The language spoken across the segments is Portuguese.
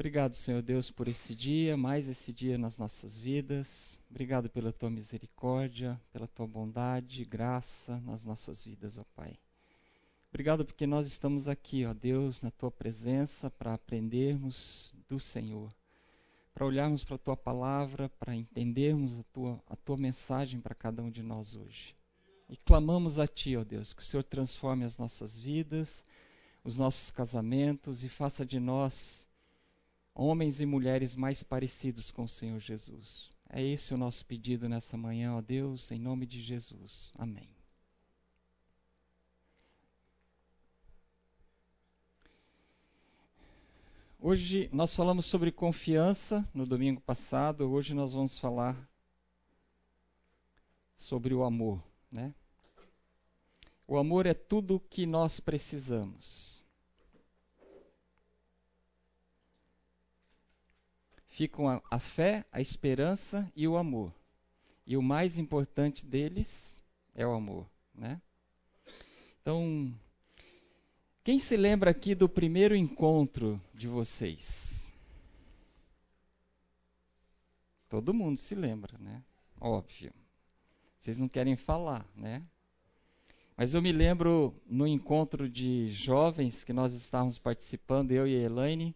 Obrigado, Senhor Deus, por esse dia, mais esse dia nas nossas vidas. Obrigado pela tua misericórdia, pela tua bondade, graça nas nossas vidas, ó Pai. Obrigado porque nós estamos aqui, ó Deus, na tua presença para aprendermos do Senhor, para olharmos para a tua palavra, para entendermos a tua, a tua mensagem para cada um de nós hoje. E clamamos a ti, ó Deus, que o Senhor transforme as nossas vidas, os nossos casamentos e faça de nós homens e mulheres mais parecidos com o Senhor Jesus. É esse o nosso pedido nessa manhã, ó Deus, em nome de Jesus. Amém. Hoje nós falamos sobre confiança no domingo passado, hoje nós vamos falar sobre o amor, né? O amor é tudo o que nós precisamos. Ficam a, a fé, a esperança e o amor. E o mais importante deles é o amor, né? Então, quem se lembra aqui do primeiro encontro de vocês? Todo mundo se lembra, né? Óbvio. Vocês não querem falar, né? Mas eu me lembro no encontro de jovens que nós estávamos participando, eu e a Elaine,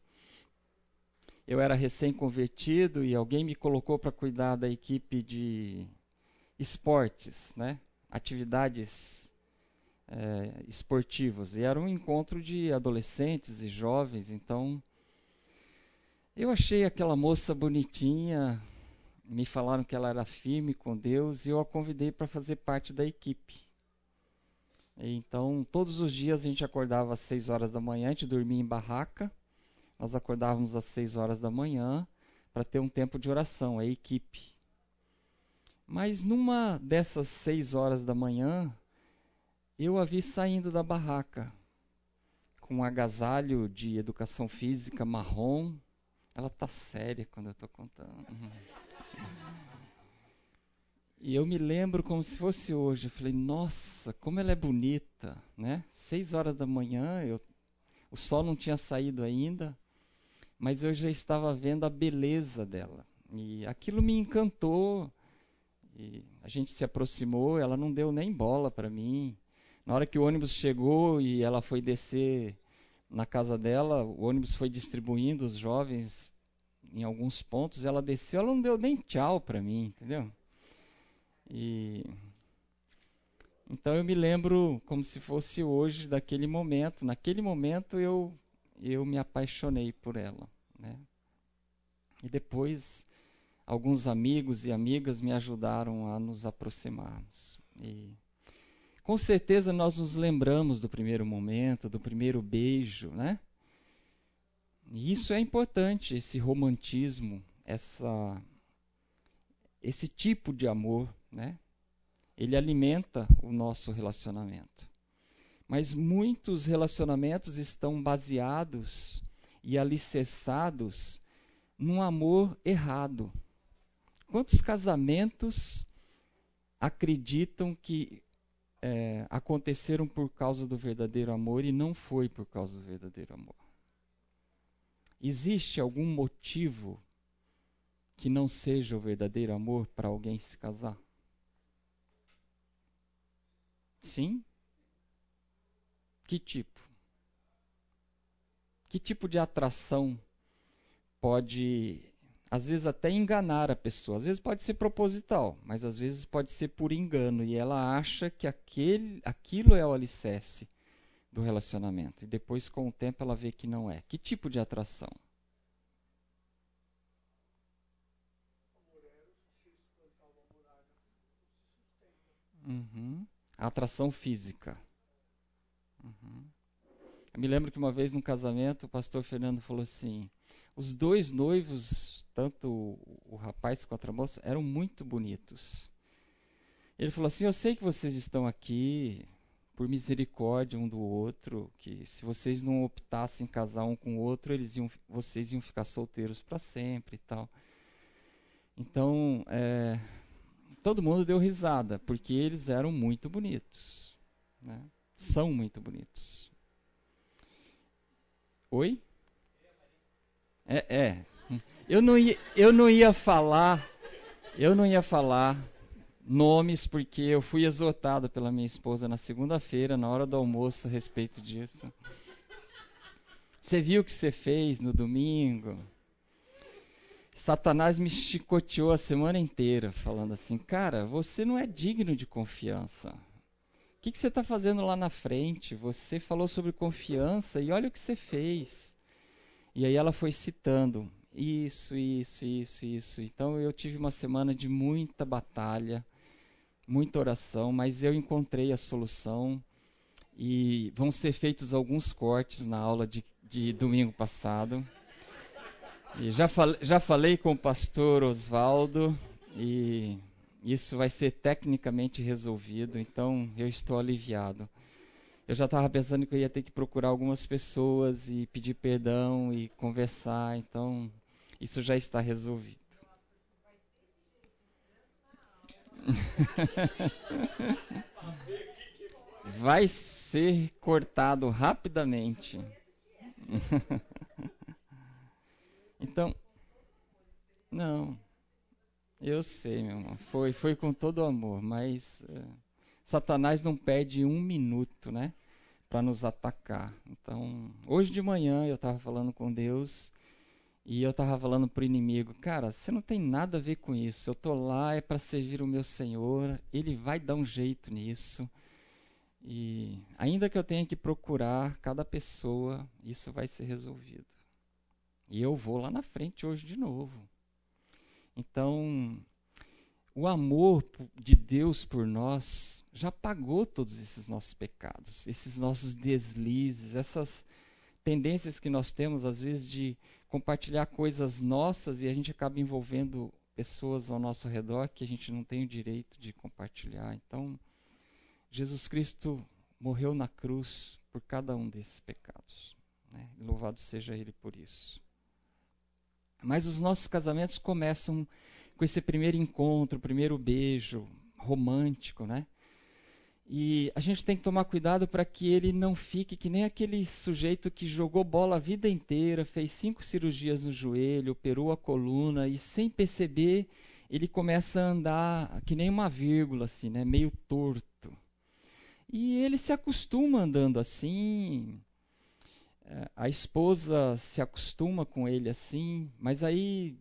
eu era recém-convertido e alguém me colocou para cuidar da equipe de esportes, né? atividades é, esportivas. E era um encontro de adolescentes e jovens, então eu achei aquela moça bonitinha, me falaram que ela era firme com Deus e eu a convidei para fazer parte da equipe. Então, todos os dias a gente acordava às 6 horas da manhã, a gente dormia em barraca nós acordávamos às 6 horas da manhã para ter um tempo de oração, a equipe. Mas numa dessas 6 horas da manhã, eu a vi saindo da barraca com um agasalho de educação física marrom. Ela tá séria quando eu estou contando. E eu me lembro como se fosse hoje. Eu falei, nossa, como ela é bonita, né? Seis horas da manhã, eu, o sol não tinha saído ainda mas eu já estava vendo a beleza dela. E aquilo me encantou. E a gente se aproximou, ela não deu nem bola para mim. Na hora que o ônibus chegou e ela foi descer na casa dela, o ônibus foi distribuindo os jovens em alguns pontos, ela desceu, ela não deu nem tchau para mim, entendeu? E então eu me lembro como se fosse hoje daquele momento. Naquele momento eu eu me apaixonei por ela. Né? E depois, alguns amigos e amigas me ajudaram a nos aproximarmos. E com certeza nós nos lembramos do primeiro momento, do primeiro beijo, né? E isso é importante, esse romantismo, essa esse tipo de amor, né? Ele alimenta o nosso relacionamento. Mas muitos relacionamentos estão baseados e alicerçados num amor errado. Quantos casamentos acreditam que é, aconteceram por causa do verdadeiro amor e não foi por causa do verdadeiro amor? Existe algum motivo que não seja o verdadeiro amor para alguém se casar? Sim? Que tipo? Que tipo de atração pode, às vezes, até enganar a pessoa? Às vezes pode ser proposital, mas às vezes pode ser por engano e ela acha que aquele, aquilo é o alicerce do relacionamento. E depois, com o tempo, ela vê que não é. Que tipo de atração? Uhum. A atração física. Uhum. Eu me lembro que uma vez num casamento o pastor Fernando falou assim: os dois noivos, tanto o, rapaz quanto a moça, eram muito bonitos. Ele falou assim: Eu sei que vocês estão aqui por misericórdia um do outro, que se vocês não optassem casar um com o outro, eles iam, vocês iam ficar solteiros para sempre e tal. Então, é, todo mundo deu risada, porque eles eram muito bonitos. Né? são muito bonitos. Oi? É, é. Eu não ia, eu não ia falar, eu não ia falar nomes porque eu fui exortado pela minha esposa na segunda-feira, na hora do almoço, a respeito disso. Você viu o que você fez no domingo? Satanás me chicoteou a semana inteira, falando assim: Cara, você não é digno de confiança. Que, que você está fazendo lá na frente? Você falou sobre confiança e olha o que você fez. E aí ela foi citando isso, isso, isso, isso. Então eu tive uma semana de muita batalha, muita oração, mas eu encontrei a solução e vão ser feitos alguns cortes na aula de, de domingo passado. E já, fal, já falei com o pastor Oswaldo e isso vai ser tecnicamente resolvido, então eu estou aliviado. Eu já estava pensando que eu ia ter que procurar algumas pessoas e pedir perdão e conversar, então isso já está resolvido. Vai ser cortado rapidamente. Então, não, eu sei, meu irmão. Foi, foi com todo amor, mas uh, Satanás não perde um minuto, né, para nos atacar. Então, hoje de manhã eu estava falando com Deus e eu estava falando para o inimigo, cara, você não tem nada a ver com isso. Eu tô lá é para servir o meu Senhor. Ele vai dar um jeito nisso. E ainda que eu tenha que procurar cada pessoa, isso vai ser resolvido. E eu vou lá na frente hoje de novo. Então, o amor de Deus por nós já pagou todos esses nossos pecados, esses nossos deslizes, essas tendências que nós temos às vezes de compartilhar coisas nossas e a gente acaba envolvendo pessoas ao nosso redor que a gente não tem o direito de compartilhar. Então, Jesus Cristo morreu na cruz por cada um desses pecados. Né? Louvado seja Ele por isso. Mas os nossos casamentos começam com esse primeiro encontro, primeiro beijo romântico, né? E a gente tem que tomar cuidado para que ele não fique que nem aquele sujeito que jogou bola a vida inteira, fez cinco cirurgias no joelho, operou a coluna e sem perceber ele começa a andar que nem uma vírgula, assim, né? meio torto. E ele se acostuma andando assim. É, a esposa se acostuma com ele assim, mas aí,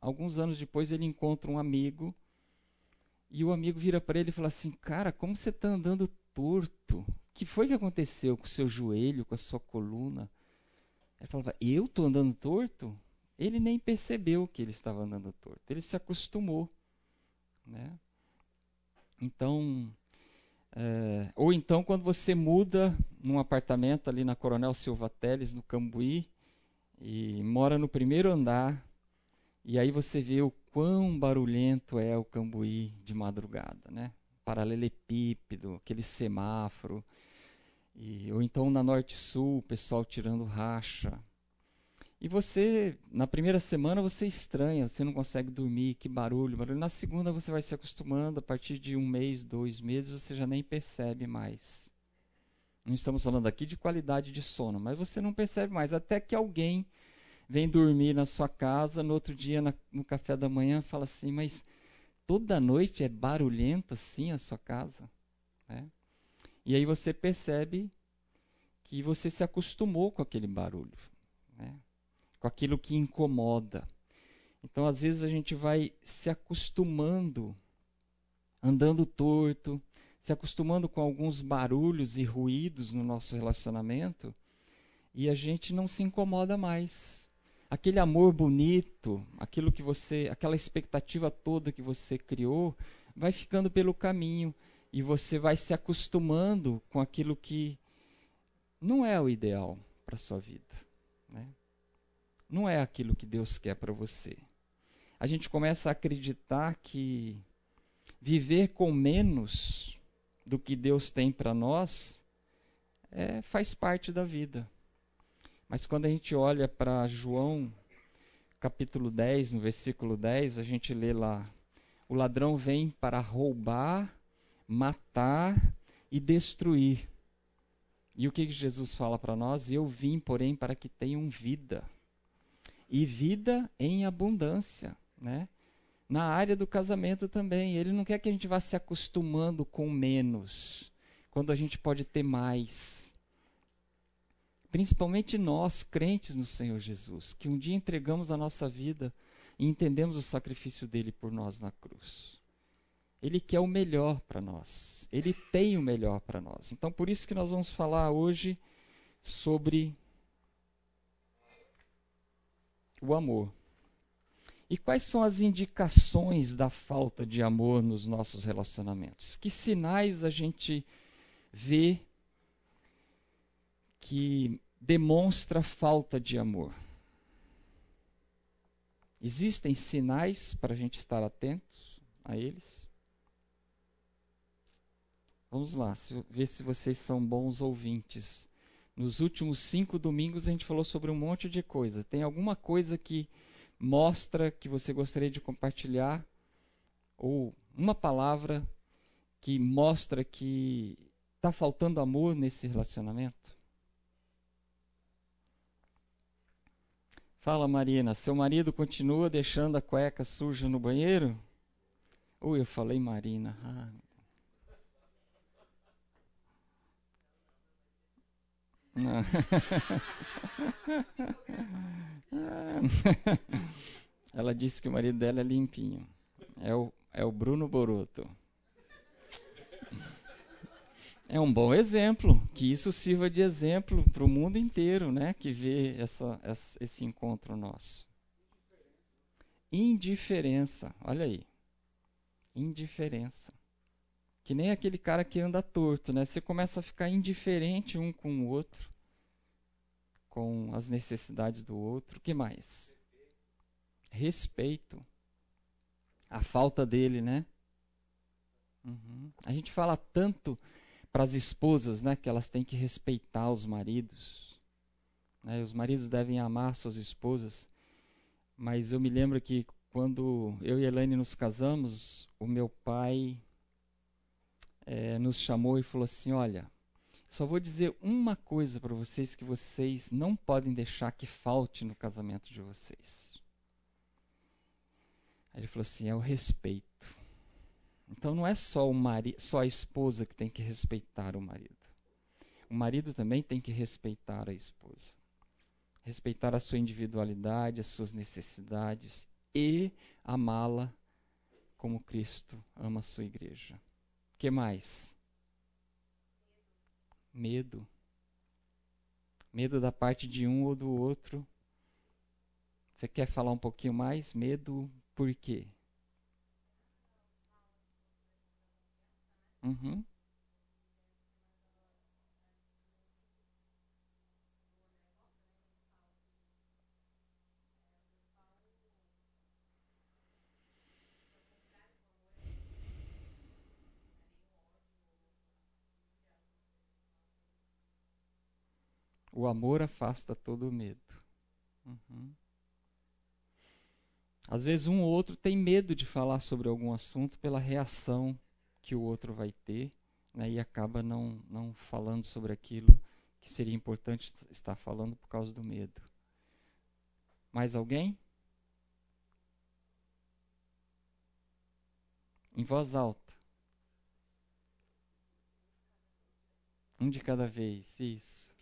alguns anos depois, ele encontra um amigo e o amigo vira para ele e fala assim: Cara, como você está andando torto? O que foi que aconteceu com o seu joelho, com a sua coluna? Ele falava: Eu estou andando torto? Ele nem percebeu que ele estava andando torto. Ele se acostumou. Né? Então, é, ou então quando você muda num apartamento ali na Coronel Silva Teles, no Cambuí, e mora no primeiro andar, e aí você vê o quão barulhento é o Cambuí de madrugada, né? Paralelepípedo, aquele semáforo, e, ou então na Norte-Sul, o pessoal tirando racha. E você, na primeira semana, você estranha, você não consegue dormir, que barulho, barulho. Na segunda, você vai se acostumando, a partir de um mês, dois meses, você já nem percebe mais. Não estamos falando aqui de qualidade de sono, mas você não percebe mais, até que alguém vem dormir na sua casa, no outro dia na, no café da manhã fala assim, mas toda noite é barulhenta assim a sua casa? Né? E aí você percebe que você se acostumou com aquele barulho, né? Com aquilo que incomoda. Então, às vezes, a gente vai se acostumando, andando torto, se acostumando com alguns barulhos e ruídos no nosso relacionamento, e a gente não se incomoda mais aquele amor bonito, aquilo que você, aquela expectativa toda que você criou, vai ficando pelo caminho e você vai se acostumando com aquilo que não é o ideal para sua vida, né? Não é aquilo que Deus quer para você. A gente começa a acreditar que viver com menos do que Deus tem para nós é, faz parte da vida. Mas quando a gente olha para João, capítulo 10, no versículo 10, a gente lê lá: O ladrão vem para roubar, matar e destruir. E o que Jesus fala para nós? Eu vim, porém, para que tenham vida. E vida em abundância, né? Na área do casamento também, ele não quer que a gente vá se acostumando com menos, quando a gente pode ter mais. Principalmente nós, crentes no Senhor Jesus, que um dia entregamos a nossa vida e entendemos o sacrifício dele por nós na cruz. Ele quer o melhor para nós. Ele tem o melhor para nós. Então, por isso que nós vamos falar hoje sobre o amor. E quais são as indicações da falta de amor nos nossos relacionamentos? Que sinais a gente vê que demonstra falta de amor? Existem sinais para a gente estar atentos a eles? Vamos lá, ver se vocês são bons ouvintes. Nos últimos cinco domingos a gente falou sobre um monte de coisa. Tem alguma coisa que mostra que você gostaria de compartilhar? Ou uma palavra que mostra que está faltando amor nesse relacionamento? Fala, Marina, seu marido continua deixando a cueca suja no banheiro? Ui, eu falei Marina. Ah, Ela disse que o marido dela é limpinho. É o, é o Bruno Boroto. É um bom exemplo, que isso sirva de exemplo para o mundo inteiro, né? Que vê essa, essa, esse encontro nosso. Indiferença, olha aí. Indiferença. Que nem aquele cara que anda torto, né? Você começa a ficar indiferente um com o outro, com as necessidades do outro. Que mais? Respeito. A falta dele, né? Uhum. A gente fala tanto para as esposas, né, que elas têm que respeitar os maridos. Né? Os maridos devem amar suas esposas. Mas eu me lembro que quando eu e Elaine nos casamos, o meu pai é, nos chamou e falou assim: Olha, só vou dizer uma coisa para vocês que vocês não podem deixar que falte no casamento de vocês. Aí ele falou assim: é o respeito. Então não é só, o mari só a esposa que tem que respeitar o marido. O marido também tem que respeitar a esposa. Respeitar a sua individualidade, as suas necessidades e amá-la como Cristo ama a sua igreja que mais? Medo. Medo da parte de um ou do outro. Você quer falar um pouquinho mais? Medo por quê? Uhum. O amor afasta todo o medo. Uhum. Às vezes um ou outro tem medo de falar sobre algum assunto pela reação que o outro vai ter né, e acaba não, não falando sobre aquilo que seria importante estar falando por causa do medo. Mais alguém? Em voz alta. Um de cada vez, isso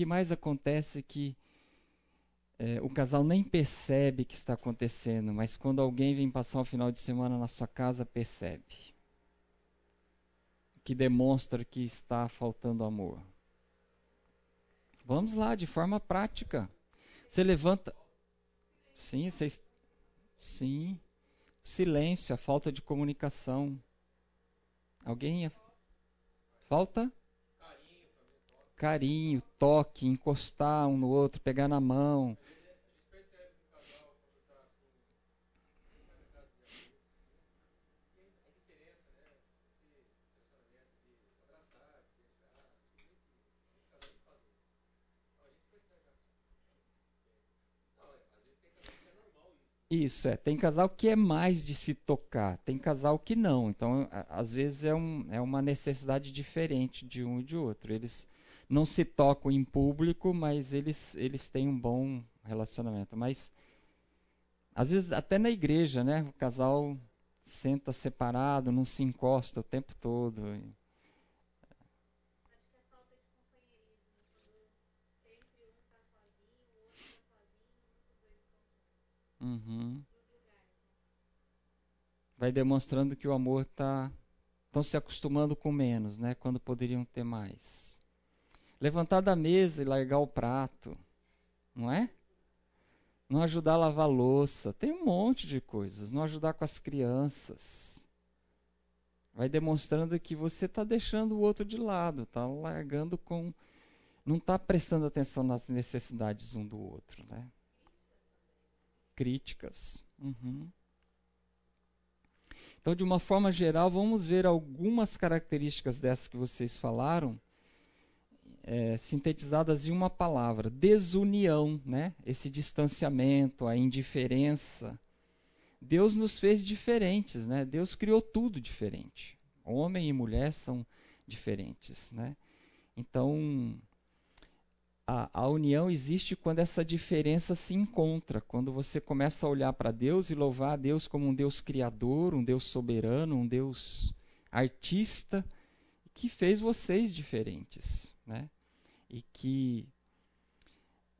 que mais acontece é que é, o casal nem percebe que está acontecendo, mas quando alguém vem passar um final de semana na sua casa, percebe. Que demonstra que está faltando amor. Vamos lá, de forma prática. Você levanta. Sim, vocês. Sim. Silêncio, a falta de comunicação. Alguém. Falta? Carinho, toque, encostar um no outro, pegar na mão. Isso, é. Tem casal que é mais de se tocar, tem casal que não. Então, às vezes é, um, é uma necessidade diferente de um e de outro. Eles não se tocam em público, mas eles, eles têm um bom relacionamento. Mas às vezes até na igreja, né? O casal senta separado, não se encosta o tempo todo. Uhum. Vai demonstrando que o amor está estão se acostumando com menos, né? Quando poderiam ter mais. Levantar da mesa e largar o prato, não é? Não ajudar a lavar a louça, tem um monte de coisas. Não ajudar com as crianças. Vai demonstrando que você está deixando o outro de lado, está largando com. Não está prestando atenção nas necessidades um do outro, né? Críticas. Uhum. Então, de uma forma geral, vamos ver algumas características dessas que vocês falaram, é, sintetizadas em uma palavra: desunião, né? esse distanciamento, a indiferença. Deus nos fez diferentes, né? Deus criou tudo diferente. Homem e mulher são diferentes, né? Então, a, a, união existe quando essa diferença se encontra, quando você começa a olhar para Deus e louvar a Deus como um Deus criador, um Deus soberano, um Deus artista, que fez vocês diferentes, né? E que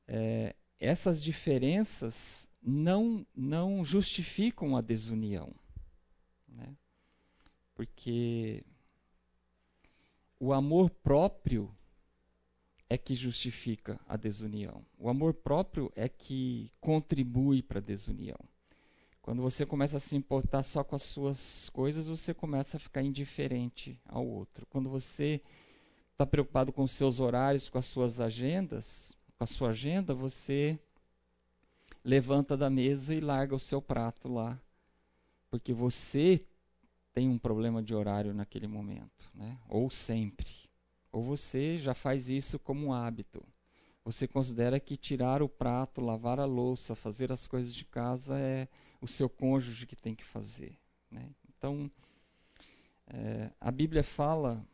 é, essas diferenças não não justificam a desunião, né? Porque o amor próprio é que justifica a desunião. O amor próprio é que contribui para a desunião. Quando você começa a se importar só com as suas coisas, você começa a ficar indiferente ao outro. Quando você está preocupado com os seus horários, com as suas agendas, com a sua agenda, você levanta da mesa e larga o seu prato lá, porque você tem um problema de horário naquele momento, né? Ou sempre. Ou você já faz isso como um hábito. Você considera que tirar o prato, lavar a louça, fazer as coisas de casa é o seu cônjuge que tem que fazer. Né? Então, é, a Bíblia fala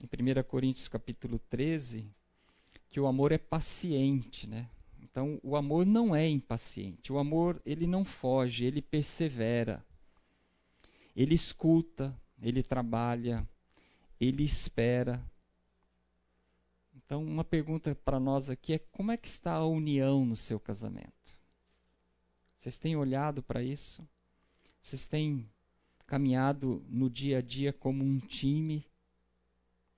em 1 Coríntios capítulo 13 que o amor é paciente, né? Então, o amor não é impaciente. O amor, ele não foge, ele persevera. Ele escuta, ele trabalha, ele espera. Então, uma pergunta para nós aqui é: como é que está a união no seu casamento? Vocês têm olhado para isso? Vocês têm caminhado no dia a dia como um time,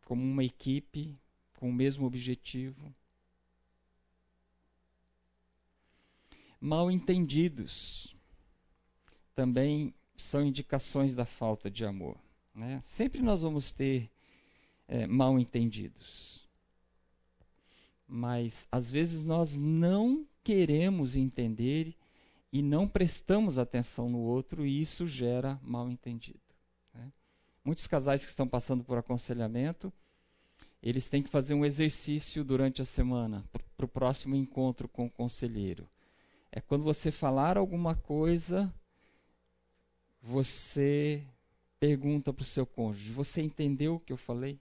como uma equipe, com o mesmo objetivo? Mal entendidos também são indicações da falta de amor. Né? Sempre nós vamos ter é, mal entendidos mas às vezes nós não queremos entender e não prestamos atenção no outro e isso gera mal entendido. Né? Muitos casais que estão passando por aconselhamento, eles têm que fazer um exercício durante a semana para o próximo encontro com o conselheiro. É quando você falar alguma coisa, você pergunta para o seu cônjuge: Você entendeu o que eu falei?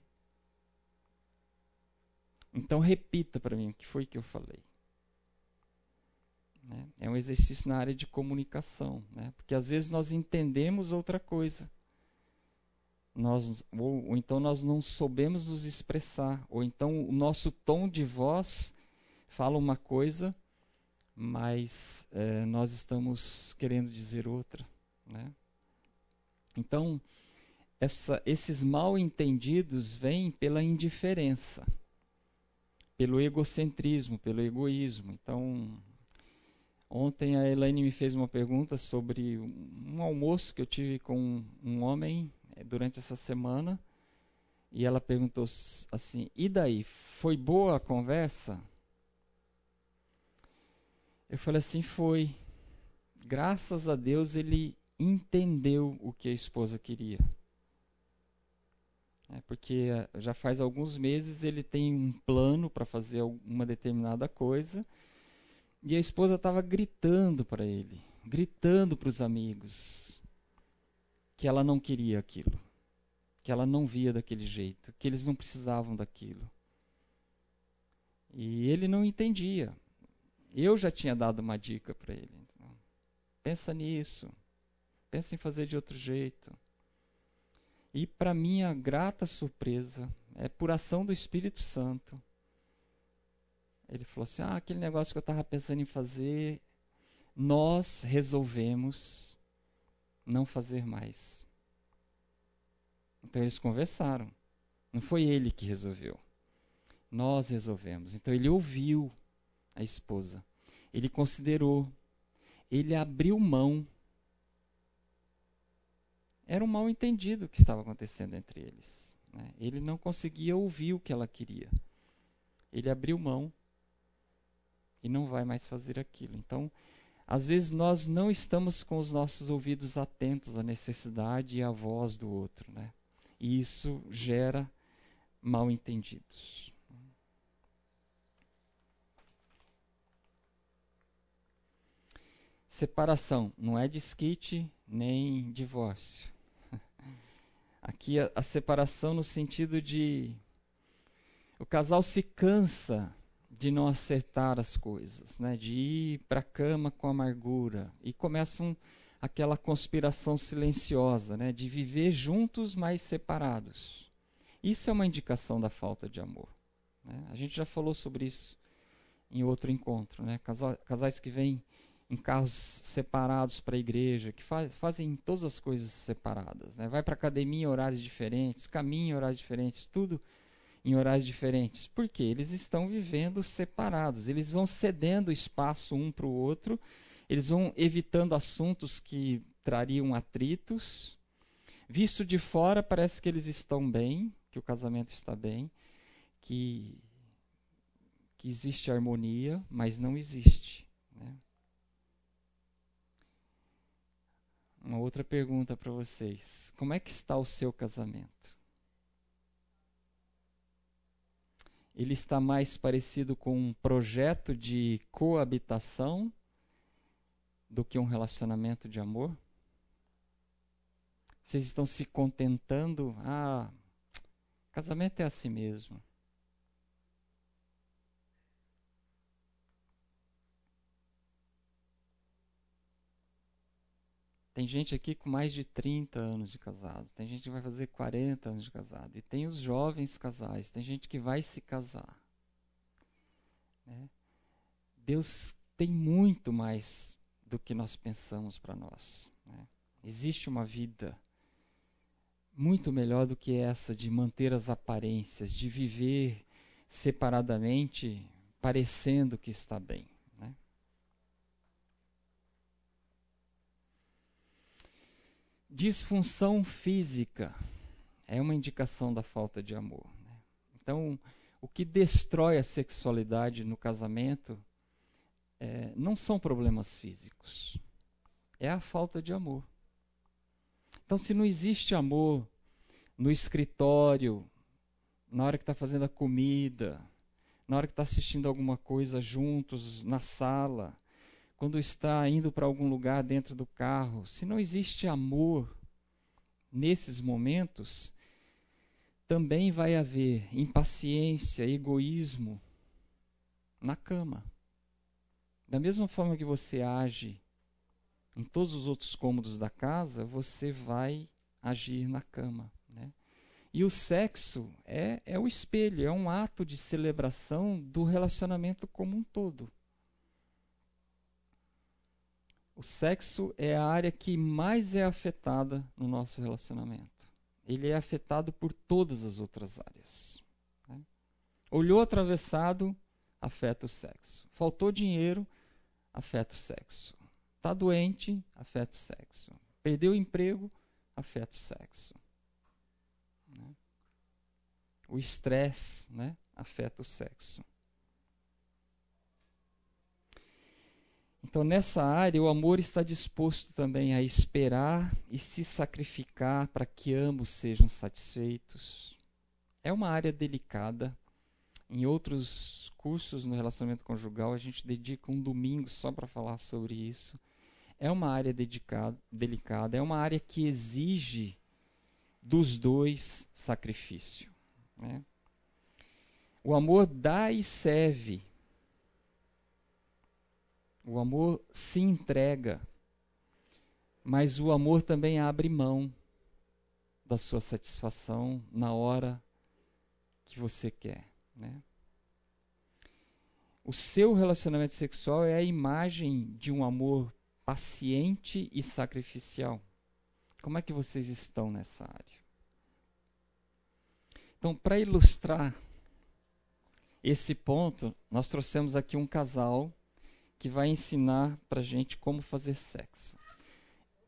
Então repita para mim o que foi que eu falei. Né? É um exercício na área de comunicação, né? porque às vezes nós entendemos outra coisa. Nós, ou, ou, então nós não soubemos nos expressar, ou então o nosso tom de voz fala uma coisa, mas é, nós estamos querendo dizer outra. Né? Então, essa, esses mal entendidos vêm pela indiferença pelo egocentrismo, pelo egoísmo. Então, ontem a Elaine me fez uma pergunta sobre um almoço que eu tive com um homem eh, durante essa semana. E ela perguntou assim: e daí? Foi boa a conversa? Eu falei assim: foi. Graças a Deus ele entendeu o que a esposa queria. É porque eh, já faz alguns meses ele tem um plano para fazer uma determinada coisa e a esposa estava gritando para ele, gritando para os amigos que ela não queria aquilo, que ela não via daquele jeito, que eles não precisavam daquilo. E ele não entendia. Eu já tinha dado uma dica para ele. Pensa nisso. Pensa em fazer de outro jeito. E para minha grata surpresa, é por ação do Espírito Santo. Ele falou assim: "Ah, aquele negócio que eu estava pensando em fazer, nós resolvemos não fazer mais". Então eles conversaram. Não foi ele que resolveu. Nós resolvemos. Então ele ouviu a esposa. Ele considerou. Ele abriu mão. Era um mal entendido que estava acontecendo entre eles. Né? Ele não conseguia ouvir o que ela queria. Ele abriu mão e não vai mais fazer aquilo. Então, às vezes nós não estamos com os nossos ouvidos atentos à necessidade e à voz do outro, né? E isso gera mal entendidos. Separação não é desquite nem divórcio. Aqui a, a separação no sentido de o casal se cansa de não acertar as coisas, né? de ir para a cama com amargura e começam aquela conspiração silenciosa, né? de viver juntos, mas separados. Isso é uma indicação da falta de amor. Né? A gente já falou sobre isso em outro encontro. Né? Casais que vêm em carros separados para a igreja, que faz, fazem todas as coisas separadas. Né? Vai para academia em horários diferentes, caminha em horários diferentes, tudo em horários diferentes. Por quê? Eles estão vivendo separados, eles vão cedendo espaço um para o outro, eles vão evitando assuntos que trariam atritos. Visto de fora, parece que eles estão bem, que o casamento está bem, que, que existe harmonia, mas não existe. Né? Uma outra pergunta para vocês: como é que está o seu casamento? Ele está mais parecido com um projeto de coabitação do que um relacionamento de amor? Vocês estão se contentando? Ah, casamento é assim mesmo. Tem gente aqui com mais de 30 anos de casado, tem gente que vai fazer 40 anos de casado, e tem os jovens casais, tem gente que vai se casar. Né? Deus tem muito mais do que nós pensamos para nós. Né? Existe uma vida muito melhor do que essa de manter as aparências, de viver separadamente, parecendo que está bem. Disfunção física é uma indicação da falta de amor. Né? Então, o que destrói a sexualidade no casamento é, não são problemas físicos, é a falta de amor. Então, se não existe amor no escritório, na hora que está fazendo a comida, na hora que está assistindo alguma coisa juntos na sala, quando está indo para algum lugar dentro do carro, se não existe amor nesses momentos, também vai haver impaciência, egoísmo na cama. Da mesma forma que você age em todos os outros cômodos da casa, você vai agir na cama. Né? E o sexo é, é o espelho, é um ato de celebração do relacionamento como um todo. O sexo é a área que mais é afetada no nosso relacionamento. Ele é afetado por todas as outras áreas. Né? Olhou atravessado, afeta o sexo. Faltou dinheiro, afeta o sexo. Está doente, afeta o sexo. Perdeu o emprego, afeta o sexo. Né? O estresse né, afeta o sexo. Então, nessa área, o amor está disposto também a esperar e se sacrificar para que ambos sejam satisfeitos. É uma área delicada. Em outros cursos no relacionamento conjugal, a gente dedica um domingo só para falar sobre isso. É uma área dedicada, delicada, é uma área que exige dos dois sacrifício. Né? O amor dá e serve. O amor se entrega. Mas o amor também abre mão da sua satisfação na hora que você quer. Né? O seu relacionamento sexual é a imagem de um amor paciente e sacrificial. Como é que vocês estão nessa área? Então, para ilustrar esse ponto, nós trouxemos aqui um casal que vai ensinar para gente como fazer sexo.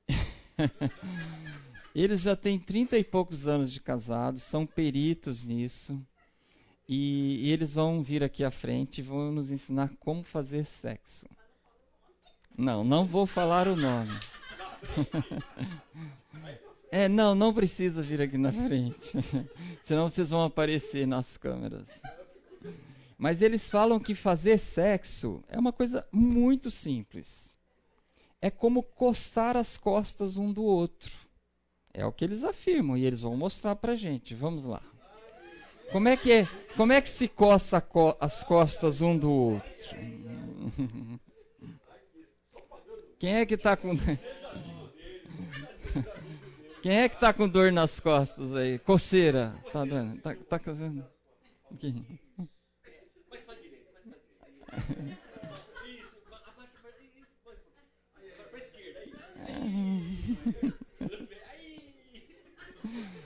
Eles já têm trinta e poucos anos de casados, são peritos nisso. E, e, eles vão vir aqui à frente e vão nos ensinar como fazer sexo. Não, não vou falar o nome. é, não, não precisa vir aqui na frente. Senão vocês vão aparecer nas câmeras. Mas eles falam que fazer sexo é uma coisa muito simples. É como coçar as costas um do outro. É o que eles afirmam e eles vão mostrar pra gente. Vamos lá. Como é que é? Como é que se coça as costas um do outro? Quem é que está com Quem é que tá com dor nas costas aí? Coceira. Tá dando? Tá, tá.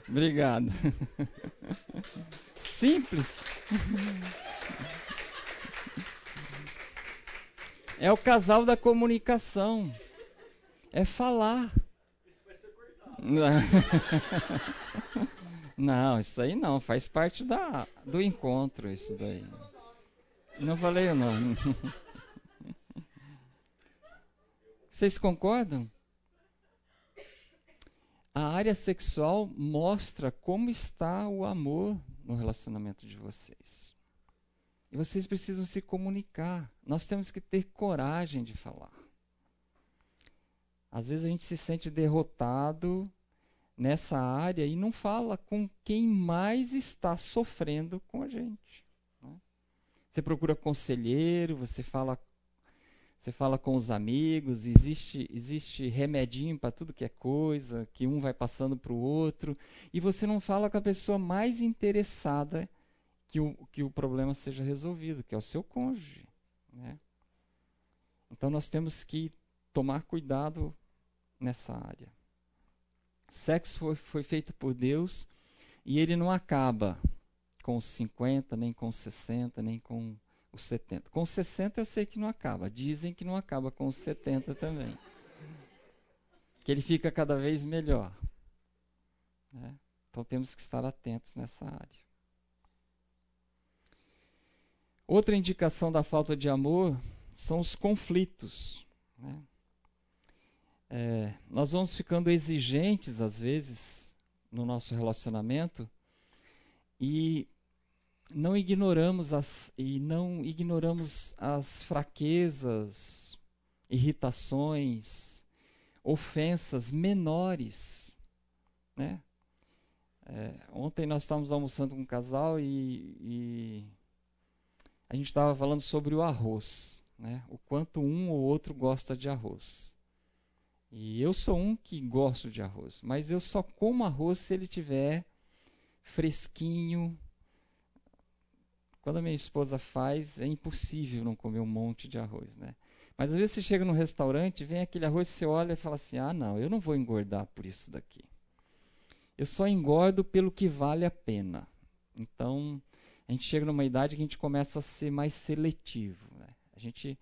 Obrigado. Simples. É o casal da comunicação. É falar. Não, isso aí não, faz parte da, do encontro, isso daí. Não falei o nome. Vocês concordam? A área sexual mostra como está o amor no relacionamento de vocês. E vocês precisam se comunicar. Nós temos que ter coragem de falar. Às vezes a gente se sente derrotado nessa área e não fala com quem mais está sofrendo com a gente. Você procura conselheiro, você fala, você fala com os amigos, existe, existe remedinho para tudo que é coisa, que um vai passando para o outro, e você não fala com a pessoa mais interessada que o, que o problema seja resolvido, que é o seu cônjuge. Né? Então nós temos que tomar cuidado nessa área. Sexo foi, foi feito por Deus e ele não acaba com os 50, nem com os 60, nem com os 70. Com os 60 eu sei que não acaba. Dizem que não acaba com os 70 também. Que ele fica cada vez melhor. Né? Então temos que estar atentos nessa área. Outra indicação da falta de amor são os conflitos. Né? É, nós vamos ficando exigentes às vezes no nosso relacionamento e não ignoramos as e não ignoramos as fraquezas, irritações, ofensas menores, né? É, ontem nós estávamos almoçando com um casal e, e a gente estava falando sobre o arroz, né? O quanto um ou outro gosta de arroz. E eu sou um que gosto de arroz, mas eu só como arroz se ele tiver fresquinho. Quando a minha esposa faz, é impossível não comer um monte de arroz, né? Mas às vezes você chega no restaurante, vem aquele arroz, você olha e fala assim: "Ah, não, eu não vou engordar por isso daqui. Eu só engordo pelo que vale a pena". Então, a gente chega numa idade que a gente começa a ser mais seletivo, né? A gente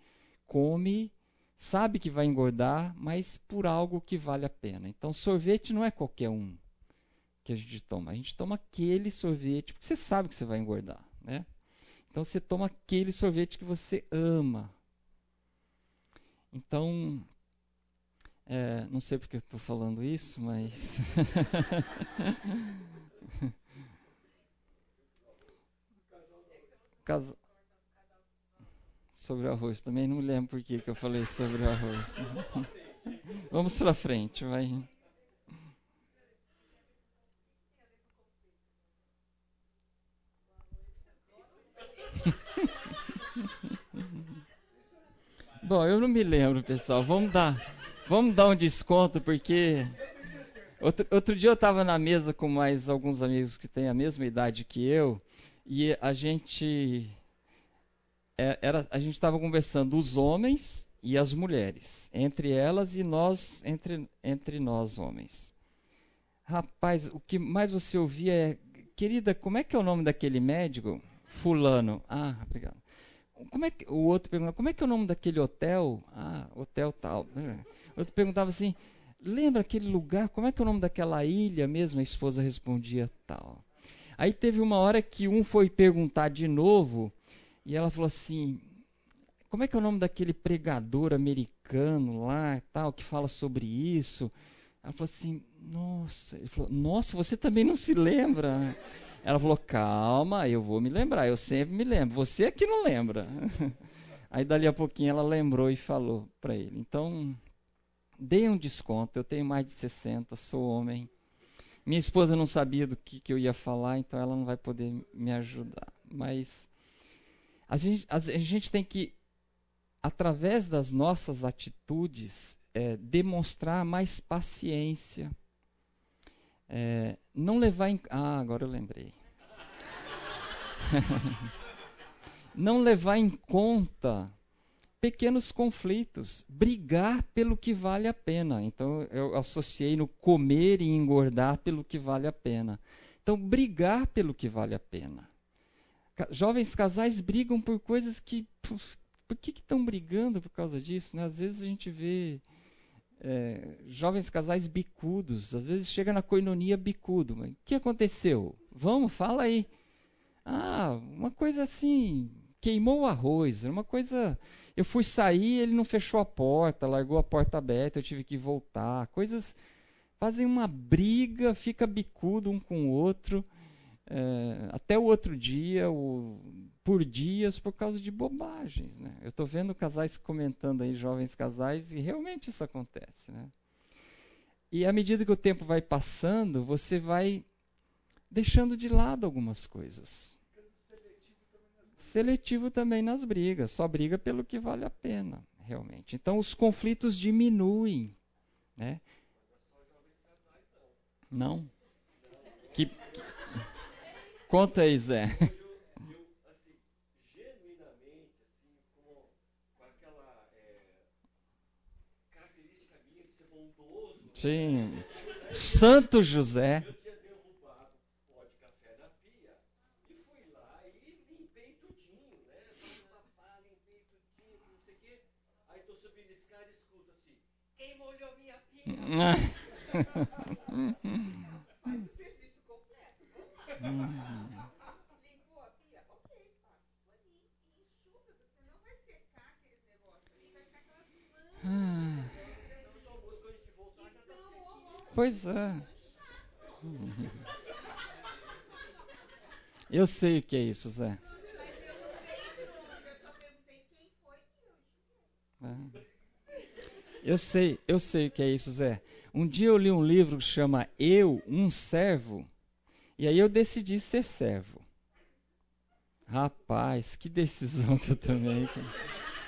come sabe que vai engordar, mas por algo que vale a pena. Então, sorvete não é qualquer um que a gente toma. A gente toma aquele sorvete porque você sabe que você vai engordar, né? Então, você toma aquele sorvete que você ama. Então, é, não sei porque eu estou falando isso, mas. Casal sobre arroz. Também não lembro por que, eu falei sobre o arroz. Vamos para frente, vai. Bom, eu não me lembro, pessoal. Vamos dar, vamos dar um desconto porque outro, outro dia eu estava na mesa com mais alguns amigos que têm a mesma idade que eu e a gente é, era, a gente estava conversando os homens e as mulheres, entre elas e nós, entre, entre nós homens. Rapaz, o que mais você ouvia é, querida, como é que é o nome daquele médico? Fulano. Ah, obrigado. Como é que, o outro perguntava, como é que é o nome daquele hotel? Ah, hotel tal. O outro perguntava assim, lembra aquele lugar? Como é que é o nome daquela ilha mesmo? A esposa respondia tal. Aí teve uma hora que um foi perguntar de novo e ela falou assim: como é que é o nome daquele pregador americano lá tal que fala sobre isso? Ela falou assim: nossa, ele falou: nossa, você também não se lembra? Ela falou: calma, eu vou me lembrar, eu sempre me lembro. Você é que não lembra. Aí dali a pouquinho ela lembrou e falou para ele: então, dê um desconto, eu tenho mais de 60, sou homem. Minha esposa não sabia do que, que eu ia falar, então ela não vai poder me ajudar. Mas a gente, a gente tem que, através das nossas atitudes, é, demonstrar mais paciência. É, não levar em. Ah, agora eu lembrei. não levar em conta pequenos conflitos, brigar pelo que vale a pena. Então eu associei no comer e engordar pelo que vale a pena. Então brigar pelo que vale a pena. Jovens casais brigam por coisas que por que estão brigando por causa disso? Né? Às vezes a gente vê é, jovens casais bicudos, às vezes chega na coinonia bicudo. Mas o que aconteceu? Vamos, fala aí. Ah, uma coisa assim, queimou o arroz, uma coisa eu fui sair, ele não fechou a porta, largou a porta aberta, eu tive que voltar. Coisas fazem uma briga, fica bicudo um com o outro, é, até o outro dia, o, por dias, por causa de bobagens. Né? Eu estou vendo casais comentando aí, jovens casais, e realmente isso acontece. Né? E à medida que o tempo vai passando, você vai deixando de lado algumas coisas seletivo também nas brigas, só briga pelo que vale a pena, realmente. Então os conflitos diminuem, né? Não? Que, que... Conta aí, Zé. Sim. Santo José. Mas o serviço completo. Limpou a pia? Ok, passa o paninho e enxuga, você não vai secar aqueles negócios ali, vai ficar aquelas Pois é. Eu sei o que é isso, Zé. Enxuguei. Eu sei, eu sei o que é isso, Zé. Um dia eu li um livro que chama Eu, um servo, e aí eu decidi ser servo. Rapaz, que decisão que eu tomei.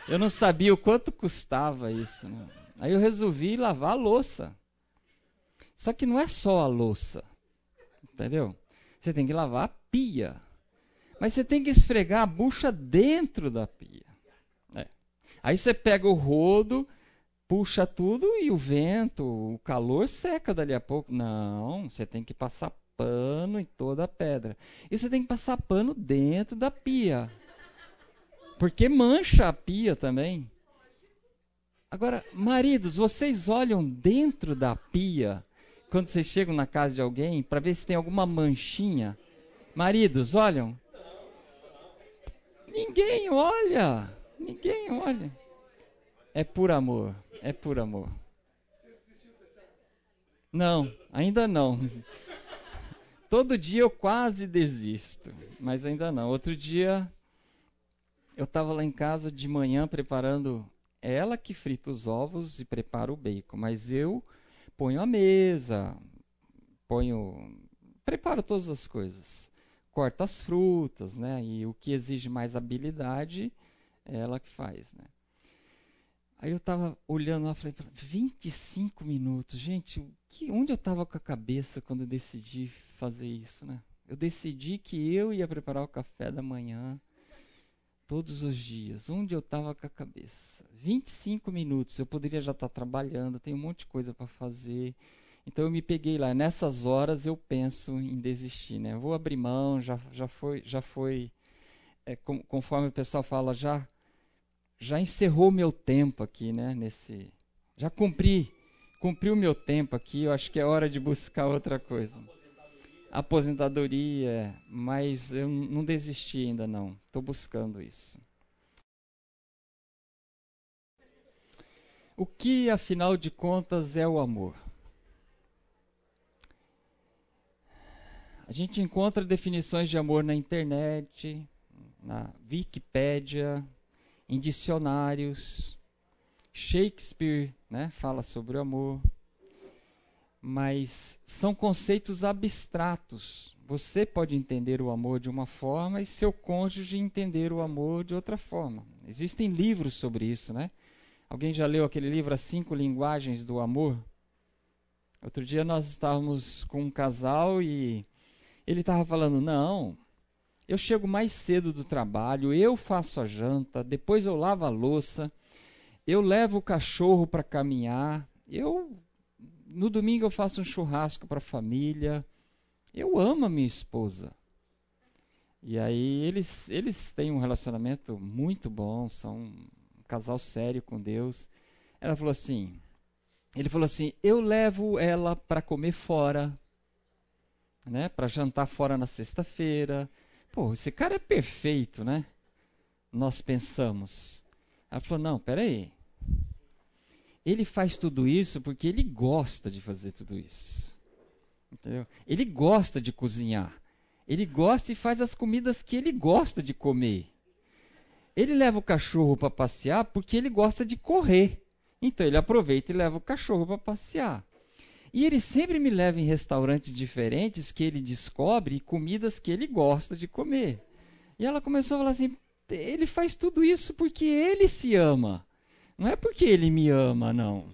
Eu não sabia o quanto custava isso. Né? Aí eu resolvi lavar a louça. Só que não é só a louça. Entendeu? Você tem que lavar a pia. Mas você tem que esfregar a bucha dentro da pia. É. Aí você pega o rodo, puxa tudo e o vento, o calor seca dali a pouco. Não, você tem que passar pano em toda a pedra. E você tem que passar pano dentro da pia. Porque mancha a pia também. Agora, maridos, vocês olham dentro da pia quando vocês chegam na casa de alguém para ver se tem alguma manchinha? Maridos, olham? Ninguém olha. Ninguém olha. É por amor. É por amor. Não, ainda não. Todo dia eu quase desisto, mas ainda não. Outro dia eu estava lá em casa de manhã preparando. Ela que frita os ovos e prepara o bacon, mas eu ponho a mesa, ponho, preparo todas as coisas. corta as frutas, né? E o que exige mais habilidade, é ela que faz, né? Aí eu estava olhando lá, falei, 25 minutos, gente, que, onde eu estava com a cabeça quando eu decidi fazer isso, né? Eu decidi que eu ia preparar o café da manhã todos os dias. Onde eu estava com a cabeça? 25 minutos, eu poderia já estar tá trabalhando, tem um monte de coisa para fazer. Então eu me peguei lá. Nessas horas eu penso em desistir, né? vou abrir mão, já, já foi, já foi é, com, conforme o pessoal fala, já já encerrou meu tempo aqui, né? Nesse, já cumpri, cumpri o meu tempo aqui. Eu acho que é hora de buscar outra coisa. Aposentadoria, mas eu não desisti ainda não. Estou buscando isso. O que, afinal de contas, é o amor? A gente encontra definições de amor na internet, na Wikipédia, em dicionários. Shakespeare né, fala sobre o amor. Mas são conceitos abstratos. Você pode entender o amor de uma forma e seu cônjuge entender o amor de outra forma. Existem livros sobre isso, né? Alguém já leu aquele livro As Cinco Linguagens do Amor? Outro dia nós estávamos com um casal e ele estava falando: não, eu chego mais cedo do trabalho, eu faço a janta, depois eu lavo a louça, eu levo o cachorro para caminhar, eu no domingo eu faço um churrasco para a família. Eu amo a minha esposa. E aí eles eles têm um relacionamento muito bom, são um casal sério com Deus. Ela falou assim, ele falou assim: "Eu levo ela para comer fora, né, para jantar fora na sexta-feira. Pô, esse cara é perfeito, né? Nós pensamos. Ela falou: não, peraí. Ele faz tudo isso porque ele gosta de fazer tudo isso. Entendeu? Ele gosta de cozinhar. Ele gosta e faz as comidas que ele gosta de comer. Ele leva o cachorro para passear porque ele gosta de correr. Então ele aproveita e leva o cachorro para passear. E ele sempre me leva em restaurantes diferentes que ele descobre e comidas que ele gosta de comer. E ela começou a falar assim: ele faz tudo isso porque ele se ama. Não é porque ele me ama, não.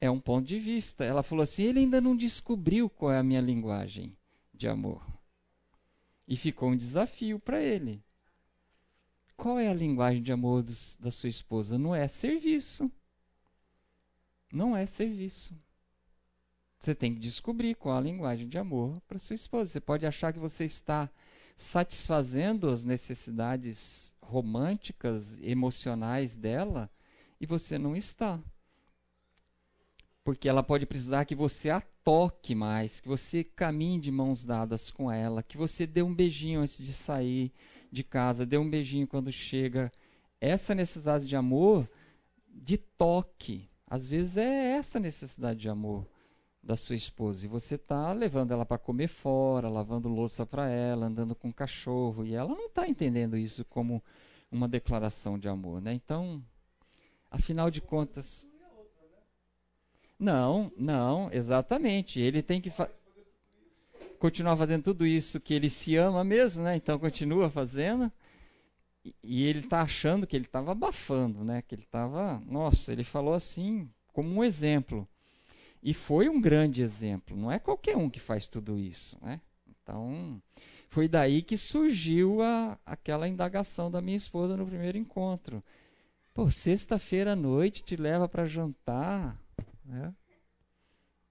É um ponto de vista. Ela falou assim: ele ainda não descobriu qual é a minha linguagem de amor. E ficou um desafio para ele. Qual é a linguagem de amor dos, da sua esposa? Não é serviço não é serviço. Você tem que descobrir qual a linguagem de amor para sua esposa. Você pode achar que você está satisfazendo as necessidades românticas, emocionais dela, e você não está. Porque ela pode precisar que você a toque mais, que você caminhe de mãos dadas com ela, que você dê um beijinho antes de sair de casa, dê um beijinho quando chega. Essa necessidade de amor, de toque, às vezes é essa necessidade de amor da sua esposa e você está levando ela para comer fora, lavando louça para ela, andando com cachorro e ela não está entendendo isso como uma declaração de amor, né? Então, afinal de contas, não, não, exatamente. Ele tem que fa continuar fazendo tudo isso que ele se ama mesmo, né? Então continua fazendo e ele está achando que ele estava abafando, né? Que ele estava, nossa, ele falou assim como um exemplo. E foi um grande exemplo. Não é qualquer um que faz tudo isso, né? Então, foi daí que surgiu a, aquela indagação da minha esposa no primeiro encontro. Pô, sexta-feira à noite te leva para jantar, né?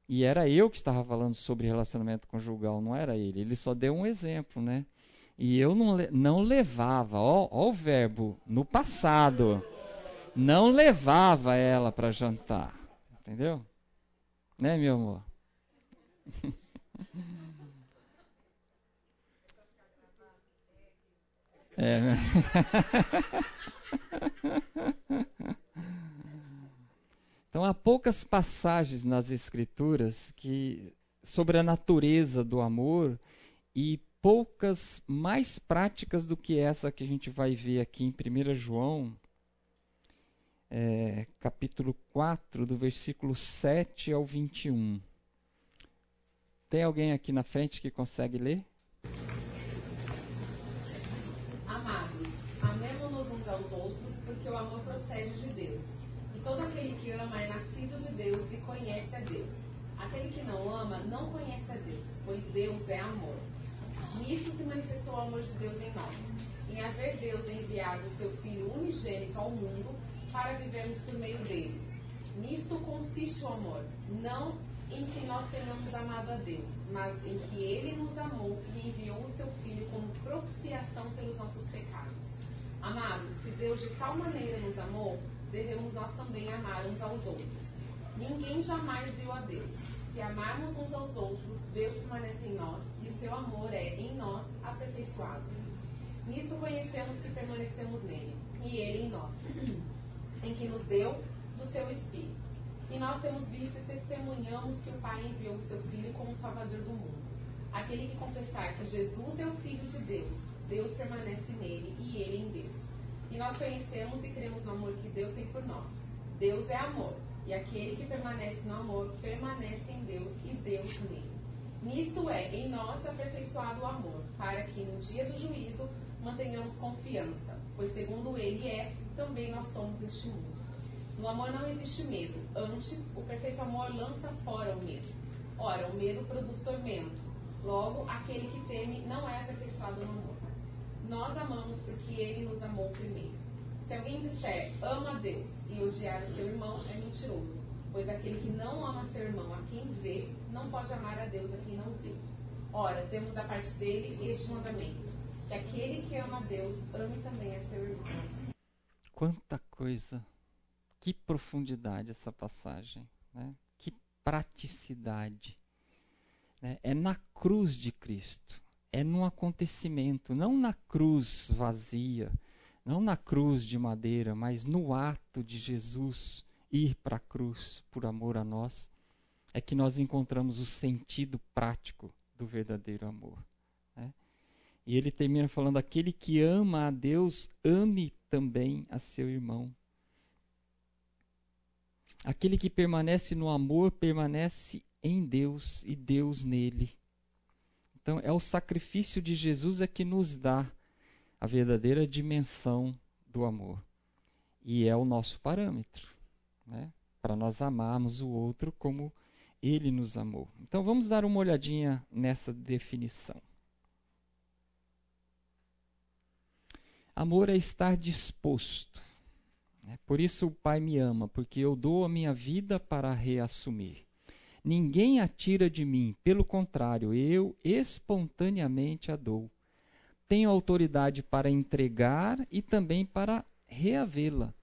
E era eu que estava falando sobre relacionamento conjugal, não era ele. Ele só deu um exemplo, né? E eu não, não levava, ó, ó o verbo, no passado. Não levava ela para jantar. Entendeu? Né, meu amor? É. Né? Então há poucas passagens nas escrituras que sobre a natureza do amor e poucas mais práticas do que essa que a gente vai ver aqui em 1 João, é, capítulo 4, do versículo 7 ao 21. Tem alguém aqui na frente que consegue ler? Amados, amemos-nos uns aos outros, porque o amor procede de Deus. E todo aquele que ama é nascido de Deus e conhece a Deus. Aquele que não ama não conhece a Deus, pois Deus é amor. Nisso se manifestou o amor de Deus em nós, em haver Deus enviado o seu Filho unigênito ao mundo para vivermos por meio dele. Nisto consiste o amor, não em que nós tenhamos amado a Deus, mas em que Ele nos amou e enviou o seu Filho como propiciação pelos nossos pecados. Amados, se Deus de tal maneira nos amou, devemos nós também amar uns aos outros. Ninguém jamais viu a Deus. Se amarmos uns aos outros, Deus permanece em nós e o seu amor é, em nós, aperfeiçoado. Nisto conhecemos que permanecemos nele e ele em nós, em que nos deu do seu Espírito. E nós temos visto e testemunhamos que o Pai enviou o seu Filho como Salvador do mundo. Aquele que confessar que Jesus é o Filho de Deus, Deus permanece nele e ele em Deus. E nós conhecemos e cremos no amor que Deus tem por nós. Deus é amor, e aquele que permanece no amor permanece em Deus e Deus nele. Nisto é, em nós aperfeiçoado o amor, para que no dia do juízo mantenhamos confiança, pois segundo ele é, também nós somos neste mundo. No amor não existe medo, antes, o perfeito amor lança fora o medo. Ora, o medo produz tormento. Logo, aquele que teme não é aperfeiçoado no amor. Nós amamos porque ele nos amou primeiro. Se alguém disser ama a Deus e odiar o seu irmão, é mentiroso, pois aquele que não ama seu irmão a quem vê, não pode amar a Deus a quem não vê. Ora, temos da parte dele este mandamento: que aquele que ama a Deus ame também a seu irmão. Quanta coisa que profundidade essa passagem, né? que praticidade. Né? É na cruz de Cristo, é num acontecimento, não na cruz vazia, não na cruz de madeira, mas no ato de Jesus ir para a cruz por amor a nós, é que nós encontramos o sentido prático do verdadeiro amor. Né? E ele termina falando: aquele que ama a Deus, ame também a seu irmão. Aquele que permanece no amor permanece em Deus e Deus nele. Então, é o sacrifício de Jesus é que nos dá a verdadeira dimensão do amor. E é o nosso parâmetro, né? para nós amarmos o outro como ele nos amou. Então, vamos dar uma olhadinha nessa definição. Amor é estar disposto é, por isso o Pai me ama, porque eu dou a minha vida para reassumir. Ninguém a tira de mim, pelo contrário, eu espontaneamente a dou. Tenho autoridade para entregar e também para reavê-la.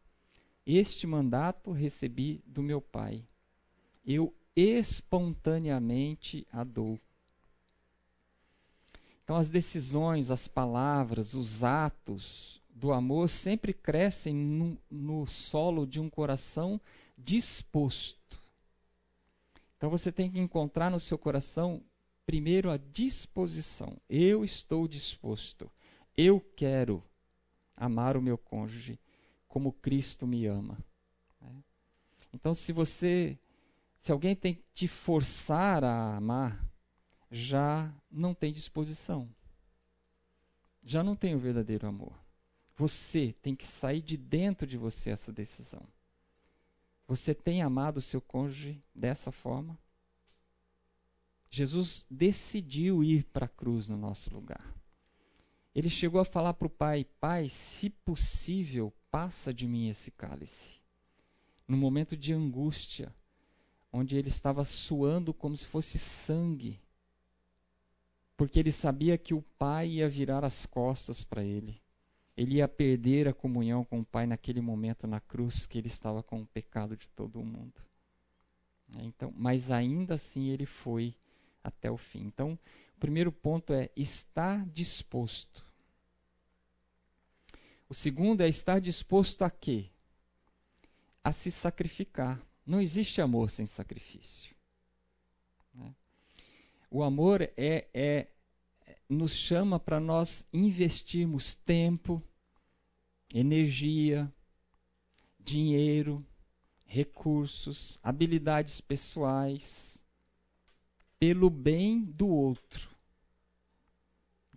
Este mandato recebi do meu Pai. Eu espontaneamente a dou. Então, as decisões, as palavras, os atos, do amor sempre crescem no, no solo de um coração disposto. Então você tem que encontrar no seu coração primeiro a disposição. Eu estou disposto. Eu quero amar o meu cônjuge como Cristo me ama. Né? Então, se você, se alguém tem que te forçar a amar, já não tem disposição. Já não tem o verdadeiro amor. Você tem que sair de dentro de você essa decisão. Você tem amado o seu cônjuge dessa forma? Jesus decidiu ir para a cruz no nosso lugar. Ele chegou a falar para o Pai: Pai, se possível, passa de mim esse cálice. No momento de angústia, onde ele estava suando como se fosse sangue, porque ele sabia que o Pai ia virar as costas para ele ele ia perder a comunhão com o Pai naquele momento na cruz que ele estava com o pecado de todo o mundo. É, então, mas ainda assim ele foi até o fim. Então, o primeiro ponto é estar disposto. O segundo é estar disposto a quê? A se sacrificar. Não existe amor sem sacrifício. O amor é, é nos chama para nós investirmos tempo, energia, dinheiro, recursos, habilidades pessoais, pelo bem do outro.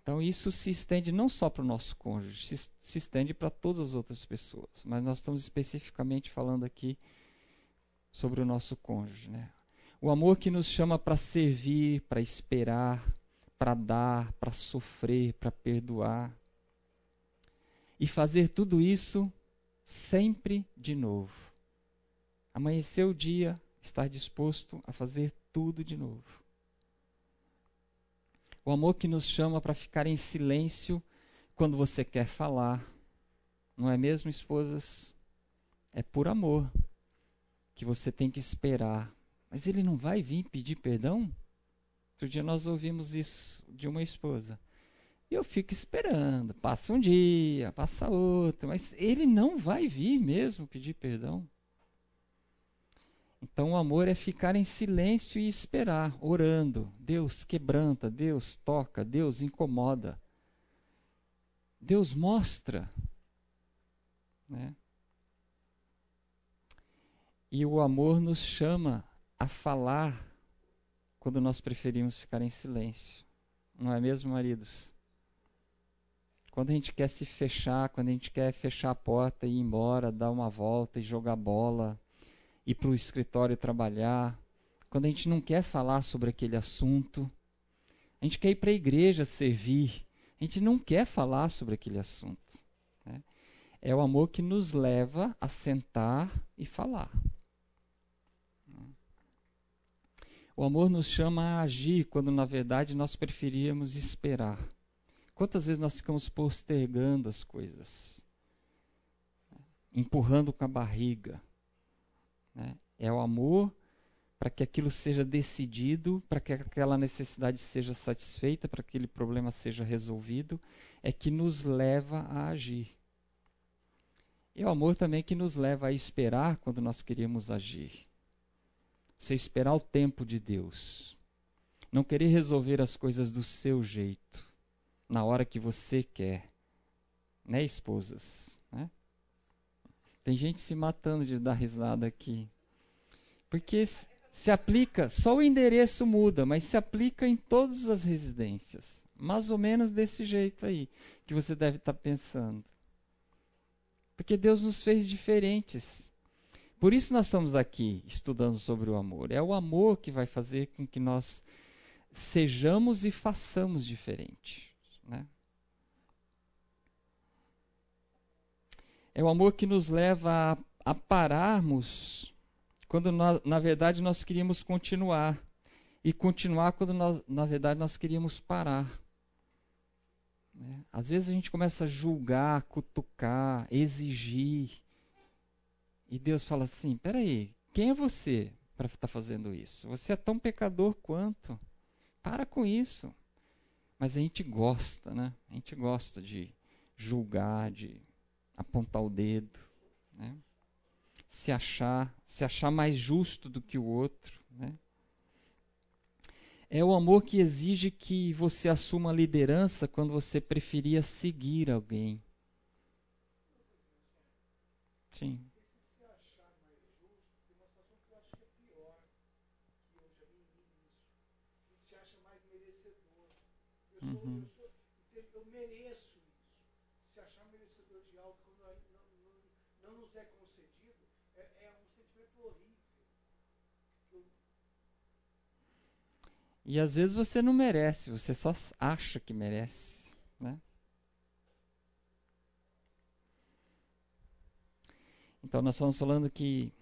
Então isso se estende não só para o nosso cônjuge, se, se estende para todas as outras pessoas. Mas nós estamos especificamente falando aqui sobre o nosso cônjuge. Né? O amor que nos chama para servir, para esperar, para dar, para sofrer, para perdoar. E fazer tudo isso sempre de novo. Amanhecer o dia, estar disposto a fazer tudo de novo. O amor que nos chama para ficar em silêncio quando você quer falar. Não é mesmo, esposas? É por amor que você tem que esperar. Mas ele não vai vir pedir perdão? Outro dia nós ouvimos isso de uma esposa. E eu fico esperando. Passa um dia, passa outro. Mas ele não vai vir mesmo pedir perdão. Então o amor é ficar em silêncio e esperar, orando. Deus quebranta, Deus toca, Deus incomoda. Deus mostra. Né? E o amor nos chama a falar quando nós preferimos ficar em silêncio. Não é mesmo, maridos? Quando a gente quer se fechar, quando a gente quer fechar a porta e ir embora, dar uma volta e jogar bola, ir para o escritório trabalhar, quando a gente não quer falar sobre aquele assunto, a gente quer ir para a igreja servir, a gente não quer falar sobre aquele assunto. Né? É o amor que nos leva a sentar e falar. O amor nos chama a agir quando na verdade nós preferíamos esperar. Quantas vezes nós ficamos postergando as coisas, empurrando com a barriga, né? É o amor para que aquilo seja decidido, para que aquela necessidade seja satisfeita, para que aquele problema seja resolvido, é que nos leva a agir. E o amor também que nos leva a esperar quando nós queremos agir. Você esperar o tempo de Deus. Não querer resolver as coisas do seu jeito, na hora que você quer. Né, esposas? Né? Tem gente se matando de dar risada aqui. Porque se aplica, só o endereço muda, mas se aplica em todas as residências. Mais ou menos desse jeito aí que você deve estar tá pensando. Porque Deus nos fez diferentes. Por isso nós estamos aqui estudando sobre o amor. É o amor que vai fazer com que nós sejamos e façamos diferente. Né? É o amor que nos leva a, a pararmos quando nós, na verdade nós queríamos continuar. E continuar quando nós, na verdade nós queríamos parar. Né? Às vezes a gente começa a julgar, cutucar, exigir. E Deus fala assim: peraí, quem é você para estar tá fazendo isso? Você é tão pecador quanto. Para com isso. Mas a gente gosta, né? A gente gosta de julgar, de apontar o dedo, né? se achar, se achar mais justo do que o outro, né? É o amor que exige que você assuma a liderança quando você preferia seguir alguém. Sim. Uhum. Eu mereço nos é concedido, é, é um sentimento horrível. E às vezes você não merece, você só acha que merece, né? Então nós estamos falando que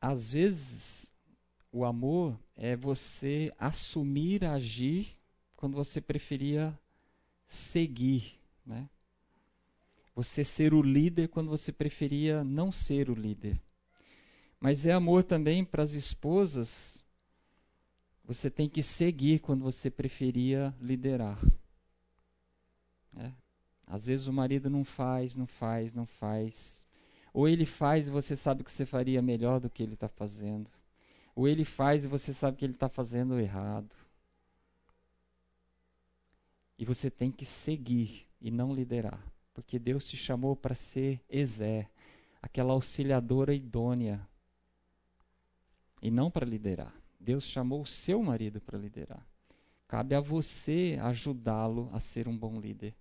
às vezes o amor é você assumir agir quando você preferia seguir, né? Você ser o líder quando você preferia não ser o líder. Mas é amor também para as esposas. Você tem que seguir quando você preferia liderar. É. Às vezes o marido não faz, não faz, não faz. Ou ele faz e você sabe que você faria melhor do que ele está fazendo. Ou ele faz e você sabe que ele está fazendo errado. E você tem que seguir e não liderar porque Deus te chamou para ser Ezé, aquela auxiliadora idônea, e não para liderar. Deus chamou o seu marido para liderar. Cabe a você ajudá-lo a ser um bom líder.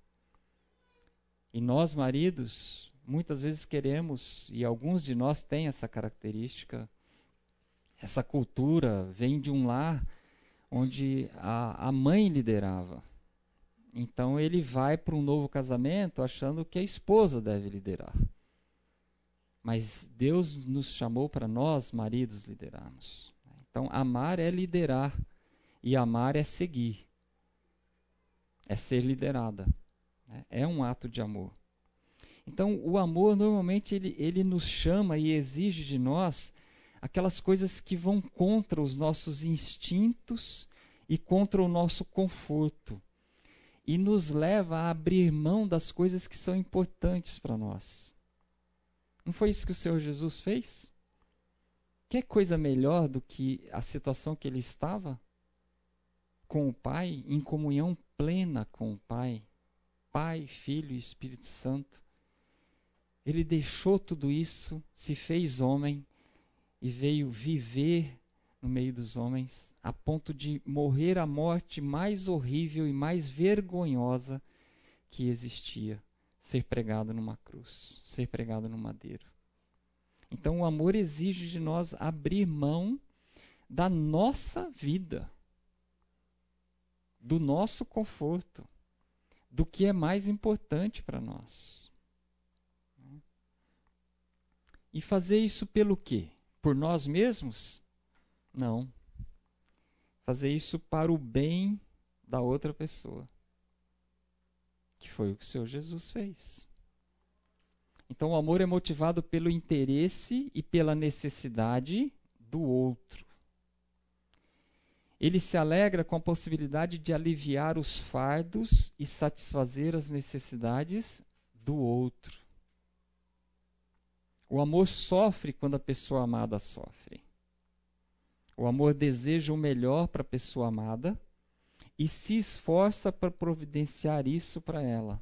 E nós, maridos, muitas vezes queremos, e alguns de nós têm essa característica, essa cultura vem de um lar onde a, a mãe liderava. Então ele vai para um novo casamento achando que a esposa deve liderar. Mas Deus nos chamou para nós, maridos, liderarmos. Então, amar é liderar e amar é seguir. É ser liderada. Né? É um ato de amor. Então, o amor normalmente ele, ele nos chama e exige de nós aquelas coisas que vão contra os nossos instintos e contra o nosso conforto. E nos leva a abrir mão das coisas que são importantes para nós. Não foi isso que o Senhor Jesus fez? Que coisa melhor do que a situação que ele estava com o Pai, em comunhão plena com o Pai, Pai, Filho e Espírito Santo. Ele deixou tudo isso, se fez homem e veio viver no meio dos homens, a ponto de morrer a morte mais horrível e mais vergonhosa que existia ser pregado numa cruz, ser pregado no madeiro. Então o amor exige de nós abrir mão da nossa vida, do nosso conforto, do que é mais importante para nós. E fazer isso pelo quê? Por nós mesmos? Não. Fazer isso para o bem da outra pessoa. Que foi o que o Senhor Jesus fez. Então, o amor é motivado pelo interesse e pela necessidade do outro. Ele se alegra com a possibilidade de aliviar os fardos e satisfazer as necessidades do outro. O amor sofre quando a pessoa amada sofre. O amor deseja o melhor para a pessoa amada e se esforça para providenciar isso para ela.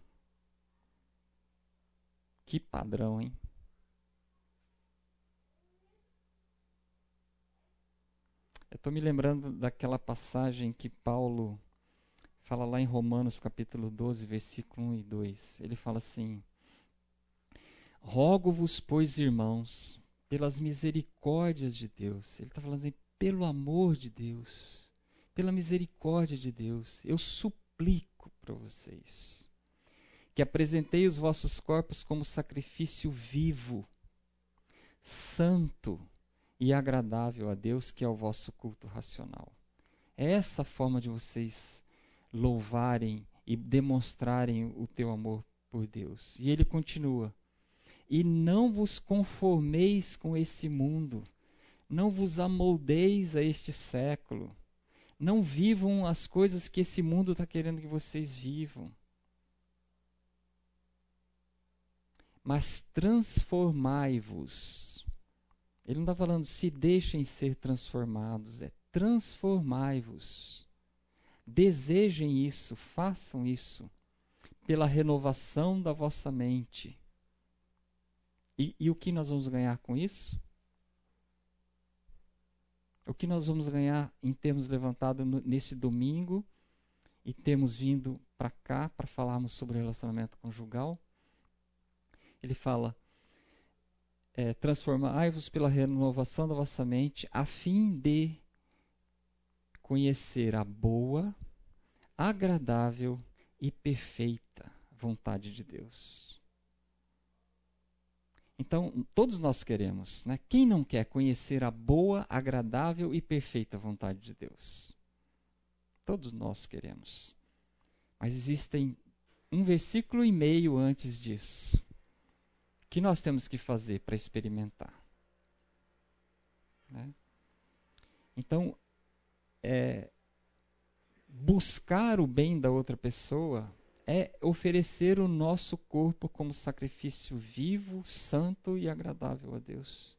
Que padrão, hein? Eu estou me lembrando daquela passagem que Paulo fala lá em Romanos capítulo 12, versículo 1 e 2. Ele fala assim: Rogo-vos, pois, irmãos, pelas misericórdias de Deus. Ele está falando assim, pelo amor de Deus, pela misericórdia de Deus, eu suplico para vocês que apresentei os vossos corpos como sacrifício vivo, santo e agradável a Deus, que é o vosso culto racional. É essa a forma de vocês louvarem e demonstrarem o teu amor por Deus. E ele continua: E não vos conformeis com esse mundo, não vos amoldeis a este século, não vivam as coisas que esse mundo está querendo que vocês vivam mas transformai-vos. Ele não está falando se deixem ser transformados, é transformai-vos. Desejem isso, façam isso, pela renovação da vossa mente. E, e o que nós vamos ganhar com isso? O que nós vamos ganhar em termos levantado nesse domingo e temos vindo para cá para falarmos sobre relacionamento conjugal? ele fala: é, transformai-vos pela renovação da vossa mente, a fim de conhecer a boa, agradável e perfeita vontade de Deus. Então, todos nós queremos, né? Quem não quer conhecer a boa, agradável e perfeita vontade de Deus? Todos nós queremos. Mas existem um versículo e meio antes disso que nós temos que fazer para experimentar? Né? Então, é, buscar o bem da outra pessoa é oferecer o nosso corpo como sacrifício vivo, santo e agradável a Deus.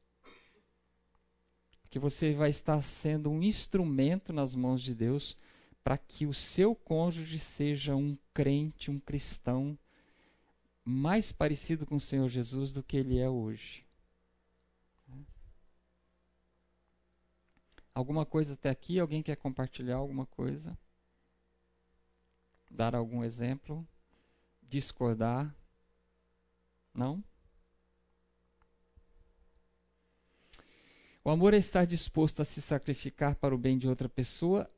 Porque você vai estar sendo um instrumento nas mãos de Deus para que o seu cônjuge seja um crente, um cristão mais parecido com o Senhor Jesus do que ele é hoje. Alguma coisa até aqui? Alguém quer compartilhar alguma coisa? Dar algum exemplo? Discordar? Não? O amor é estar disposto a se sacrificar para o bem de outra pessoa.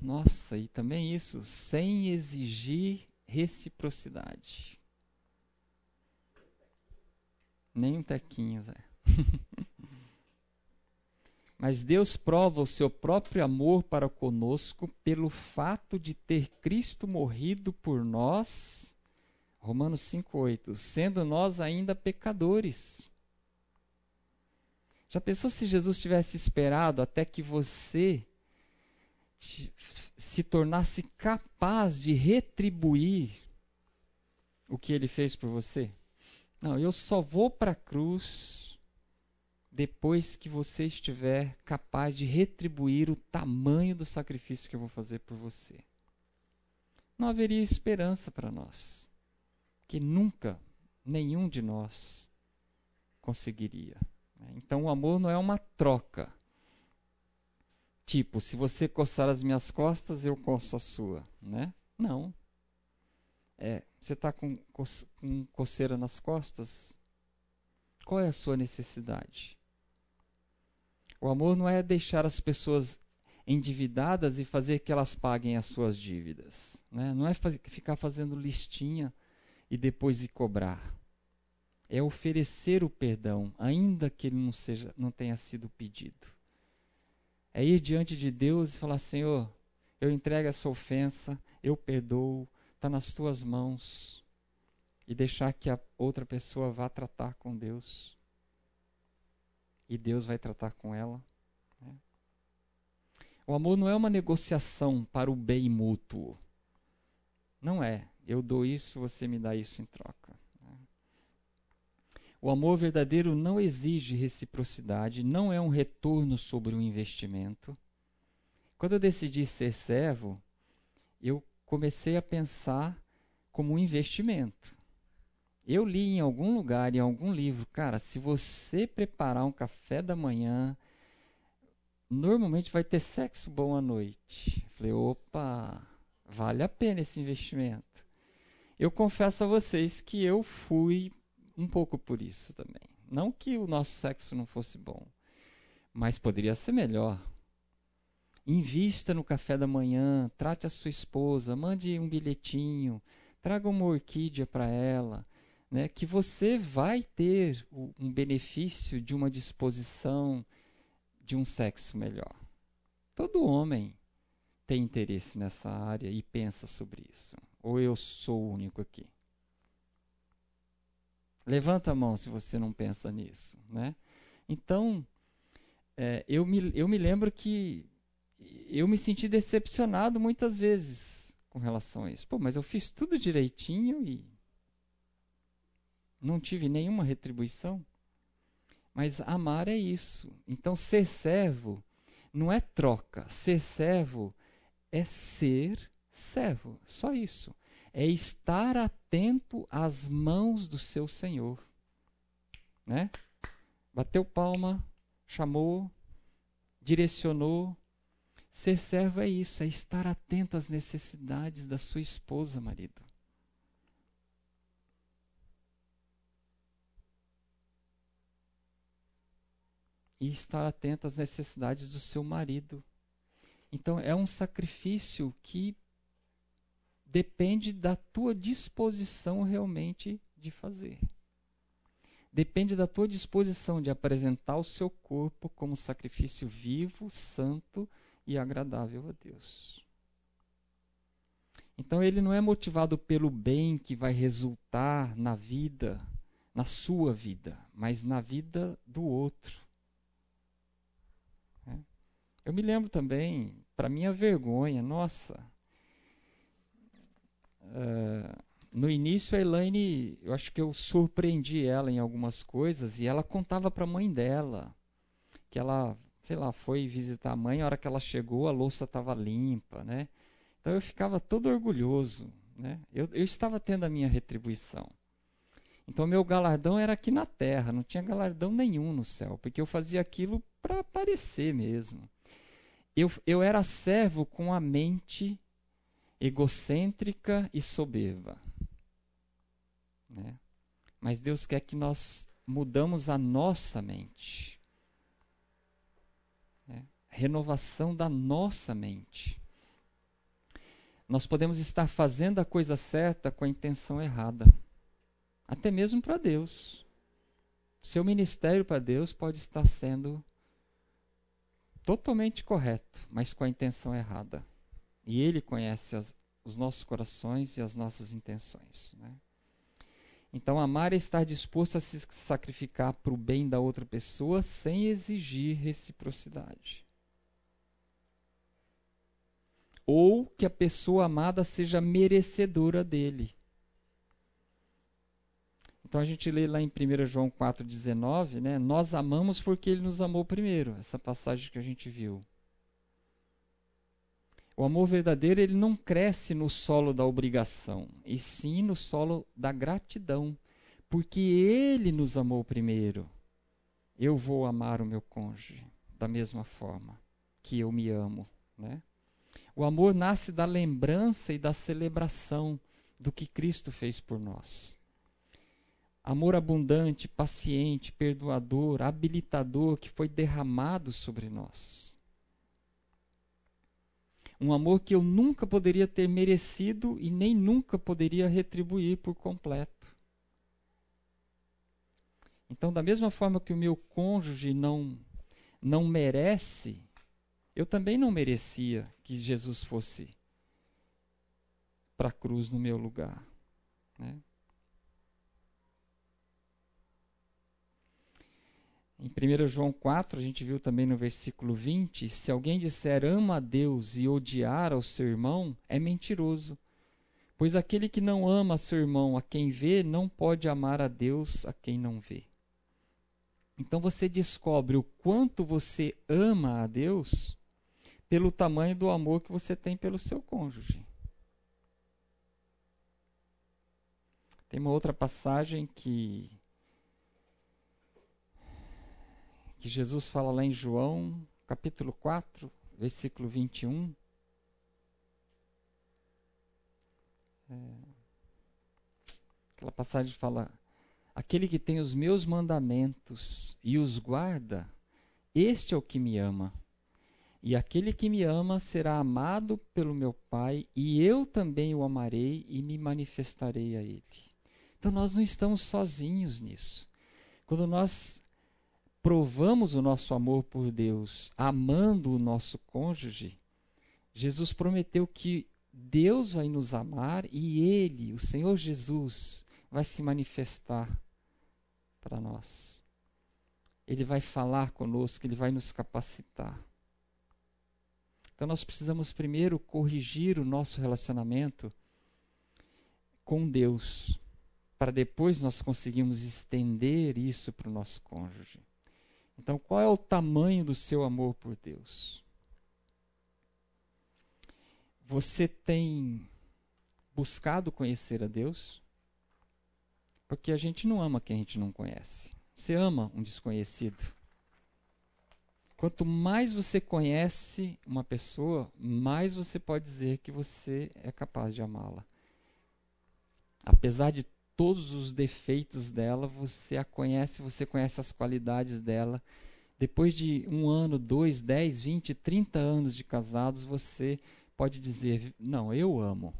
Nossa, e também isso, sem exigir reciprocidade. Nem um tequinho, Zé. Mas Deus prova o seu próprio amor para conosco pelo fato de ter Cristo morrido por nós, Romanos 5,8, sendo nós ainda pecadores. Já pensou se Jesus tivesse esperado até que você se tornasse capaz de retribuir o que ele fez por você? Não, eu só vou para a cruz depois que você estiver capaz de retribuir o tamanho do sacrifício que eu vou fazer por você. Não haveria esperança para nós, que nunca nenhum de nós conseguiria. Então o amor não é uma troca. Tipo, se você coçar as minhas costas, eu coço a sua, né? Não. É, você está com, com coceira nas costas? Qual é a sua necessidade? O amor não é deixar as pessoas endividadas e fazer que elas paguem as suas dívidas. Né? Não é ficar fazendo listinha e depois ir cobrar. É oferecer o perdão, ainda que ele não, seja, não tenha sido pedido. É ir diante de Deus e falar: Senhor, eu entrego essa ofensa, eu perdoo, está nas tuas mãos. E deixar que a outra pessoa vá tratar com Deus e Deus vai tratar com ela. Né? O amor não é uma negociação para o bem mútuo. Não é. Eu dou isso, você me dá isso em troca. Né? O amor verdadeiro não exige reciprocidade, não é um retorno sobre um investimento. Quando eu decidi ser servo, eu comecei a pensar como um investimento. Eu li em algum lugar, em algum livro, cara, se você preparar um café da manhã, normalmente vai ter sexo bom à noite. Falei, opa, vale a pena esse investimento. Eu confesso a vocês que eu fui um pouco por isso também. Não que o nosso sexo não fosse bom, mas poderia ser melhor. Invista no café da manhã, trate a sua esposa, mande um bilhetinho, traga uma orquídea para ela né, que você vai ter um benefício de uma disposição de um sexo melhor. Todo homem tem interesse nessa área e pensa sobre isso. Ou eu sou o único aqui? Levanta a mão se você não pensa nisso, né? Então, é, eu, me, eu me lembro que eu me senti decepcionado muitas vezes com relação a isso. Pô, mas eu fiz tudo direitinho e não tive nenhuma retribuição. Mas amar é isso. Então, ser servo não é troca. Ser servo é ser servo. Só isso. É estar atento às mãos do seu Senhor. Né? Bateu palma, chamou, direcionou. Ser servo é isso, é estar atento às necessidades da sua esposa, marido. E estar atento às necessidades do seu marido. Então é um sacrifício que depende da tua disposição realmente de fazer. Depende da tua disposição de apresentar o seu corpo como sacrifício vivo, santo e agradável a Deus. Então ele não é motivado pelo bem que vai resultar na vida, na sua vida, mas na vida do outro. Eu me lembro também, para minha vergonha, nossa. Uh, no início a Elaine, eu acho que eu surpreendi ela em algumas coisas e ela contava para a mãe dela que ela, sei lá, foi visitar a mãe, a hora que ela chegou a louça estava limpa, né? Então eu ficava todo orgulhoso, né? Eu, eu estava tendo a minha retribuição. Então meu galardão era aqui na terra, não tinha galardão nenhum no céu, porque eu fazia aquilo para aparecer mesmo. Eu, eu era servo com a mente egocêntrica e soberba. Né? Mas Deus quer que nós mudamos a nossa mente. Né? Renovação da nossa mente. Nós podemos estar fazendo a coisa certa com a intenção errada. Até mesmo para Deus. Seu ministério para Deus pode estar sendo totalmente correto, mas com a intenção errada. E Ele conhece as, os nossos corações e as nossas intenções. Né? Então, amar é estar disposto a se sacrificar para o bem da outra pessoa sem exigir reciprocidade. Ou que a pessoa amada seja merecedora dele. Então a gente lê lá em 1 João 4,19, né? Nós amamos porque ele nos amou primeiro, essa passagem que a gente viu. O amor verdadeiro ele não cresce no solo da obrigação, e sim no solo da gratidão, porque ele nos amou primeiro. Eu vou amar o meu cônjuge da mesma forma que eu me amo, né? O amor nasce da lembrança e da celebração do que Cristo fez por nós. Amor abundante, paciente, perdoador, habilitador que foi derramado sobre nós. Um amor que eu nunca poderia ter merecido e nem nunca poderia retribuir por completo. Então, da mesma forma que o meu cônjuge não não merece, eu também não merecia que Jesus fosse para a cruz no meu lugar. Né? Em 1 João 4, a gente viu também no versículo 20: se alguém disser ama a Deus e odiar ao seu irmão, é mentiroso. Pois aquele que não ama seu irmão a quem vê, não pode amar a Deus a quem não vê. Então você descobre o quanto você ama a Deus pelo tamanho do amor que você tem pelo seu cônjuge. Tem uma outra passagem que que Jesus fala lá em João, capítulo 4, versículo 21. É, aquela passagem fala: Aquele que tem os meus mandamentos e os guarda, este é o que me ama. E aquele que me ama será amado pelo meu Pai, e eu também o amarei e me manifestarei a ele. Então nós não estamos sozinhos nisso. Quando nós provamos o nosso amor por Deus amando o nosso cônjuge, Jesus prometeu que Deus vai nos amar e Ele, o Senhor Jesus, vai se manifestar para nós. Ele vai falar conosco, ele vai nos capacitar. Então nós precisamos primeiro corrigir o nosso relacionamento com Deus, para depois nós conseguirmos estender isso para o nosso cônjuge. Então, qual é o tamanho do seu amor por Deus? Você tem buscado conhecer a Deus? Porque a gente não ama quem a gente não conhece. Você ama um desconhecido. Quanto mais você conhece uma pessoa, mais você pode dizer que você é capaz de amá-la. Apesar de todos os defeitos dela, você a conhece, você conhece as qualidades dela. Depois de um ano, dois, dez, vinte, trinta anos de casados, você pode dizer: Não, eu amo.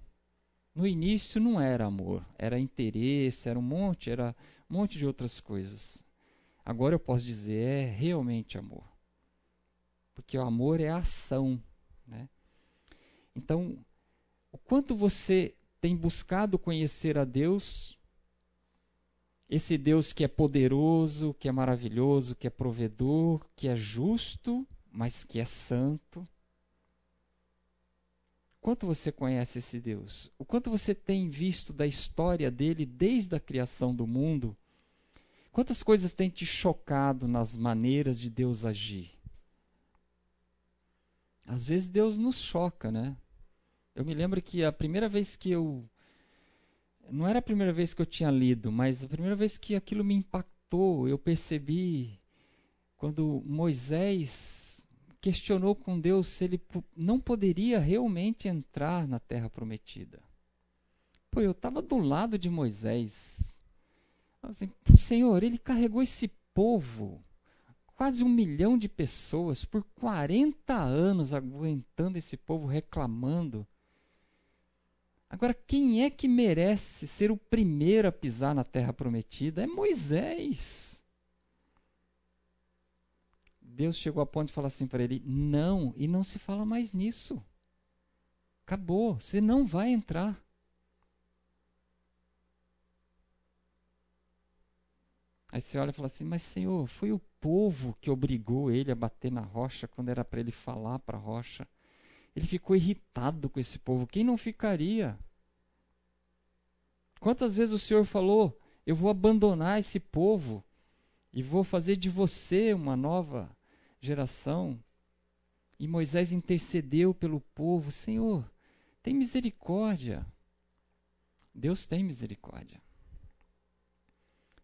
No início não era amor, era interesse, era um monte, era um monte de outras coisas. Agora eu posso dizer: é realmente amor. Porque o amor é ação. Né? Então, o quanto você tem buscado conhecer a Deus esse Deus que é poderoso, que é maravilhoso, que é provedor, que é justo, mas que é santo. Quanto você conhece esse Deus? O quanto você tem visto da história dele desde a criação do mundo? Quantas coisas têm te chocado nas maneiras de Deus agir? Às vezes Deus nos choca, né? Eu me lembro que a primeira vez que eu não era a primeira vez que eu tinha lido, mas a primeira vez que aquilo me impactou, eu percebi quando Moisés questionou com Deus se ele não poderia realmente entrar na terra prometida. Pô, eu estava do lado de Moisés. Assim, Senhor, ele carregou esse povo, quase um milhão de pessoas, por 40 anos aguentando esse povo reclamando. Agora, quem é que merece ser o primeiro a pisar na terra prometida? É Moisés. Deus chegou a ponto de falar assim para ele: não, e não se fala mais nisso. Acabou, você não vai entrar. Aí você olha e fala assim: Mas Senhor, foi o povo que obrigou ele a bater na rocha quando era para ele falar para a rocha. Ele ficou irritado com esse povo. Quem não ficaria? Quantas vezes o Senhor falou: Eu vou abandonar esse povo e vou fazer de você uma nova geração. E Moisés intercedeu pelo povo: Senhor, tem misericórdia. Deus tem misericórdia.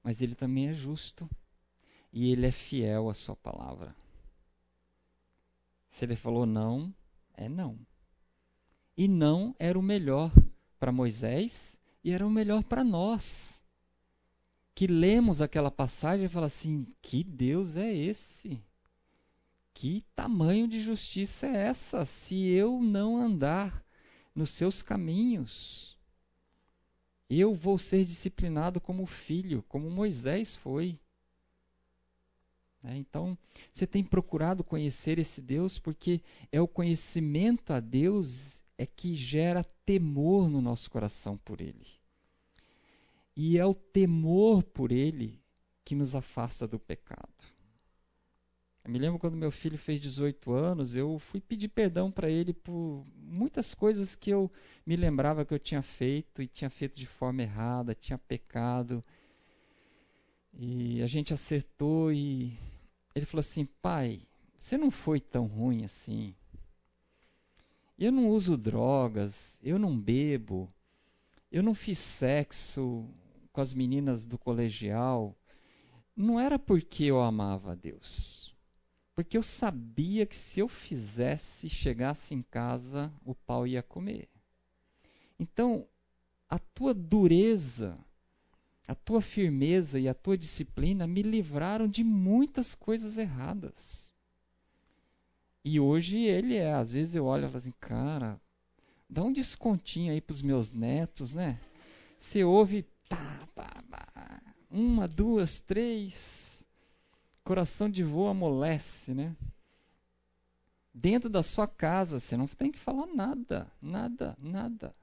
Mas ele também é justo e ele é fiel à sua palavra. Se ele falou não, é não. E não era o melhor para Moisés e era o melhor para nós. Que lemos aquela passagem e fala assim: que Deus é esse? Que tamanho de justiça é essa se eu não andar nos seus caminhos? Eu vou ser disciplinado como filho, como Moisés foi. É, então, você tem procurado conhecer esse Deus porque é o conhecimento a Deus é que gera temor no nosso coração por Ele. E é o temor por Ele que nos afasta do pecado. Eu me lembro quando meu filho fez 18 anos, eu fui pedir perdão para ele por muitas coisas que eu me lembrava que eu tinha feito e tinha feito de forma errada, tinha pecado. E a gente acertou e ele falou assim: "Pai, você não foi tão ruim assim. Eu não uso drogas, eu não bebo, eu não fiz sexo com as meninas do colegial. Não era porque eu amava a Deus porque eu sabia que se eu fizesse, chegasse em casa, o pau ia comer. Então, a tua dureza, a tua firmeza e a tua disciplina me livraram de muitas coisas erradas. E hoje ele é, às vezes eu olho e falo assim, cara, dá um descontinho aí para os meus netos, né? Você ouve, tá, tá, tá, uma, duas, três, coração de vô amolece, né? Dentro da sua casa, você não tem que falar nada, nada, nada.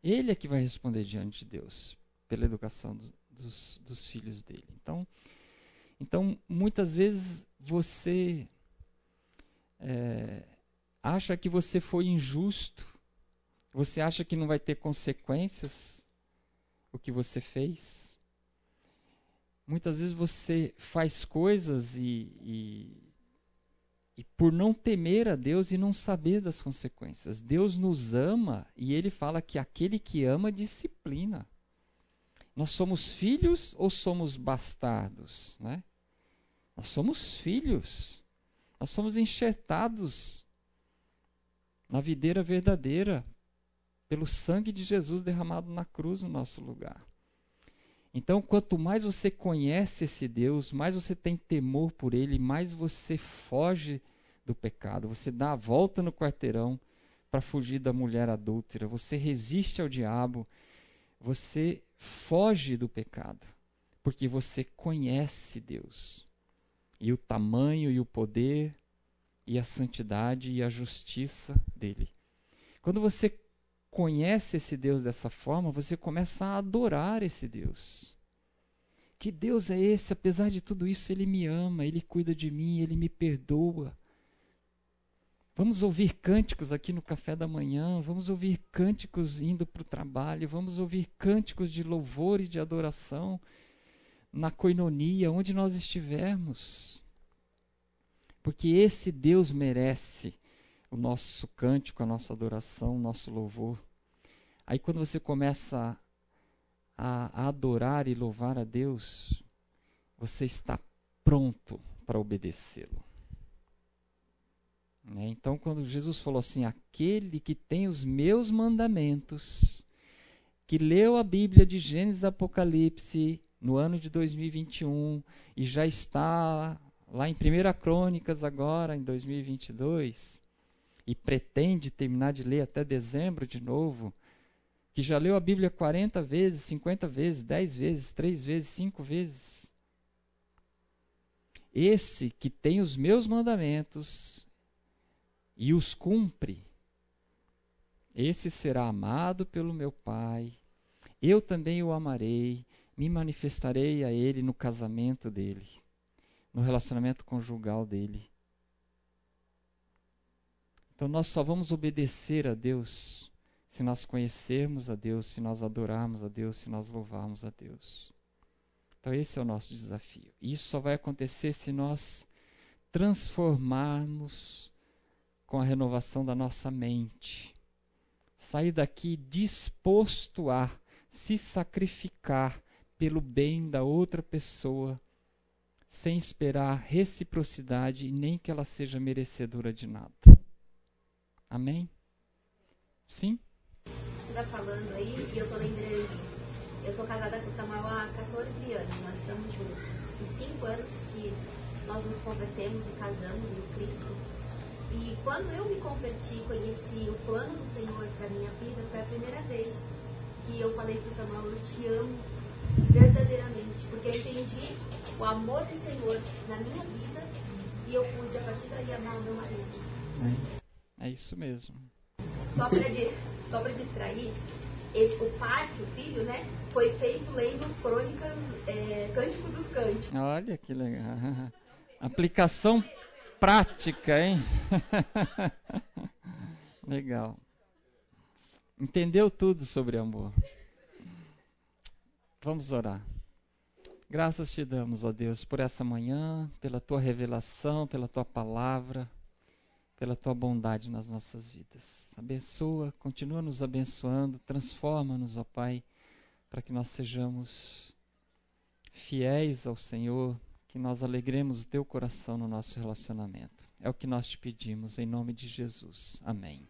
Ele é que vai responder diante de Deus pela educação dos, dos, dos filhos dele. Então, então, muitas vezes você é, acha que você foi injusto, você acha que não vai ter consequências o que você fez. Muitas vezes você faz coisas e, e, e, por não temer a Deus e não saber das consequências. Deus nos ama e ele fala que aquele que ama disciplina. Nós somos filhos ou somos bastardos? Né? Nós somos filhos. Nós somos enxertados na videira verdadeira pelo sangue de Jesus derramado na cruz no nosso lugar. Então, quanto mais você conhece esse Deus, mais você tem temor por ele, mais você foge do pecado. Você dá a volta no quarteirão para fugir da mulher adúltera. Você resiste ao diabo. Você foge do pecado, porque você conhece Deus. E o tamanho e o poder e a santidade e a justiça dele. Quando você conhece esse Deus dessa forma, você começa a adorar esse Deus. Que Deus é esse? Apesar de tudo isso, Ele me ama, Ele cuida de mim, Ele me perdoa. Vamos ouvir cânticos aqui no café da manhã, vamos ouvir cânticos indo para o trabalho, vamos ouvir cânticos de louvor e de adoração na coinonia, onde nós estivermos. Porque esse Deus merece o nosso cântico, a nossa adoração, o nosso louvor. Aí quando você começa a, a adorar e louvar a Deus, você está pronto para obedecê-lo. Né? Então, quando Jesus falou assim: aquele que tem os meus mandamentos, que leu a Bíblia de Gênesis e Apocalipse no ano de 2021 e já está lá em 1 Crônicas agora, em 2022, e pretende terminar de ler até dezembro de novo, que já leu a Bíblia 40 vezes, 50 vezes, 10 vezes, 3 vezes, 5 vezes. Esse que tem os meus mandamentos e os cumpre, esse será amado pelo meu Pai. Eu também o amarei, me manifestarei a ele no casamento dele, no relacionamento conjugal dele. Então nós só vamos obedecer a Deus se nós conhecermos a Deus, se nós adorarmos a Deus, se nós louvarmos a Deus. Então esse é o nosso desafio. Isso só vai acontecer se nós transformarmos com a renovação da nossa mente. Sair daqui disposto a se sacrificar pelo bem da outra pessoa, sem esperar reciprocidade e nem que ela seja merecedora de nada. Amém? Sim? Você está falando aí e eu tô lembrando. Eu tô casada com o Samuel há 14 anos, nós estamos juntos. E 5 anos que nós nos convertemos e casamos em Cristo. E quando eu me converti, conheci o plano do Senhor para minha vida, foi a primeira vez que eu falei para o Samuel, eu te amo verdadeiramente, porque eu entendi o amor do Senhor na minha vida e eu pude a partir daí amar o meu marido. É, é isso mesmo. Só para só distrair, esse, o pai, o filho, né, foi feito lendo crônicas, é, Cântico dos Cânticos. Olha que legal. Aplicação prática, hein? Legal. Entendeu tudo sobre amor. Vamos orar. Graças te damos, ó Deus, por essa manhã, pela tua revelação, pela tua palavra, pela tua bondade nas nossas vidas. Abençoa, continua nos abençoando, transforma-nos, ó Pai, para que nós sejamos fiéis ao Senhor, que nós alegremos o teu coração no nosso relacionamento. É o que nós te pedimos, em nome de Jesus. Amém.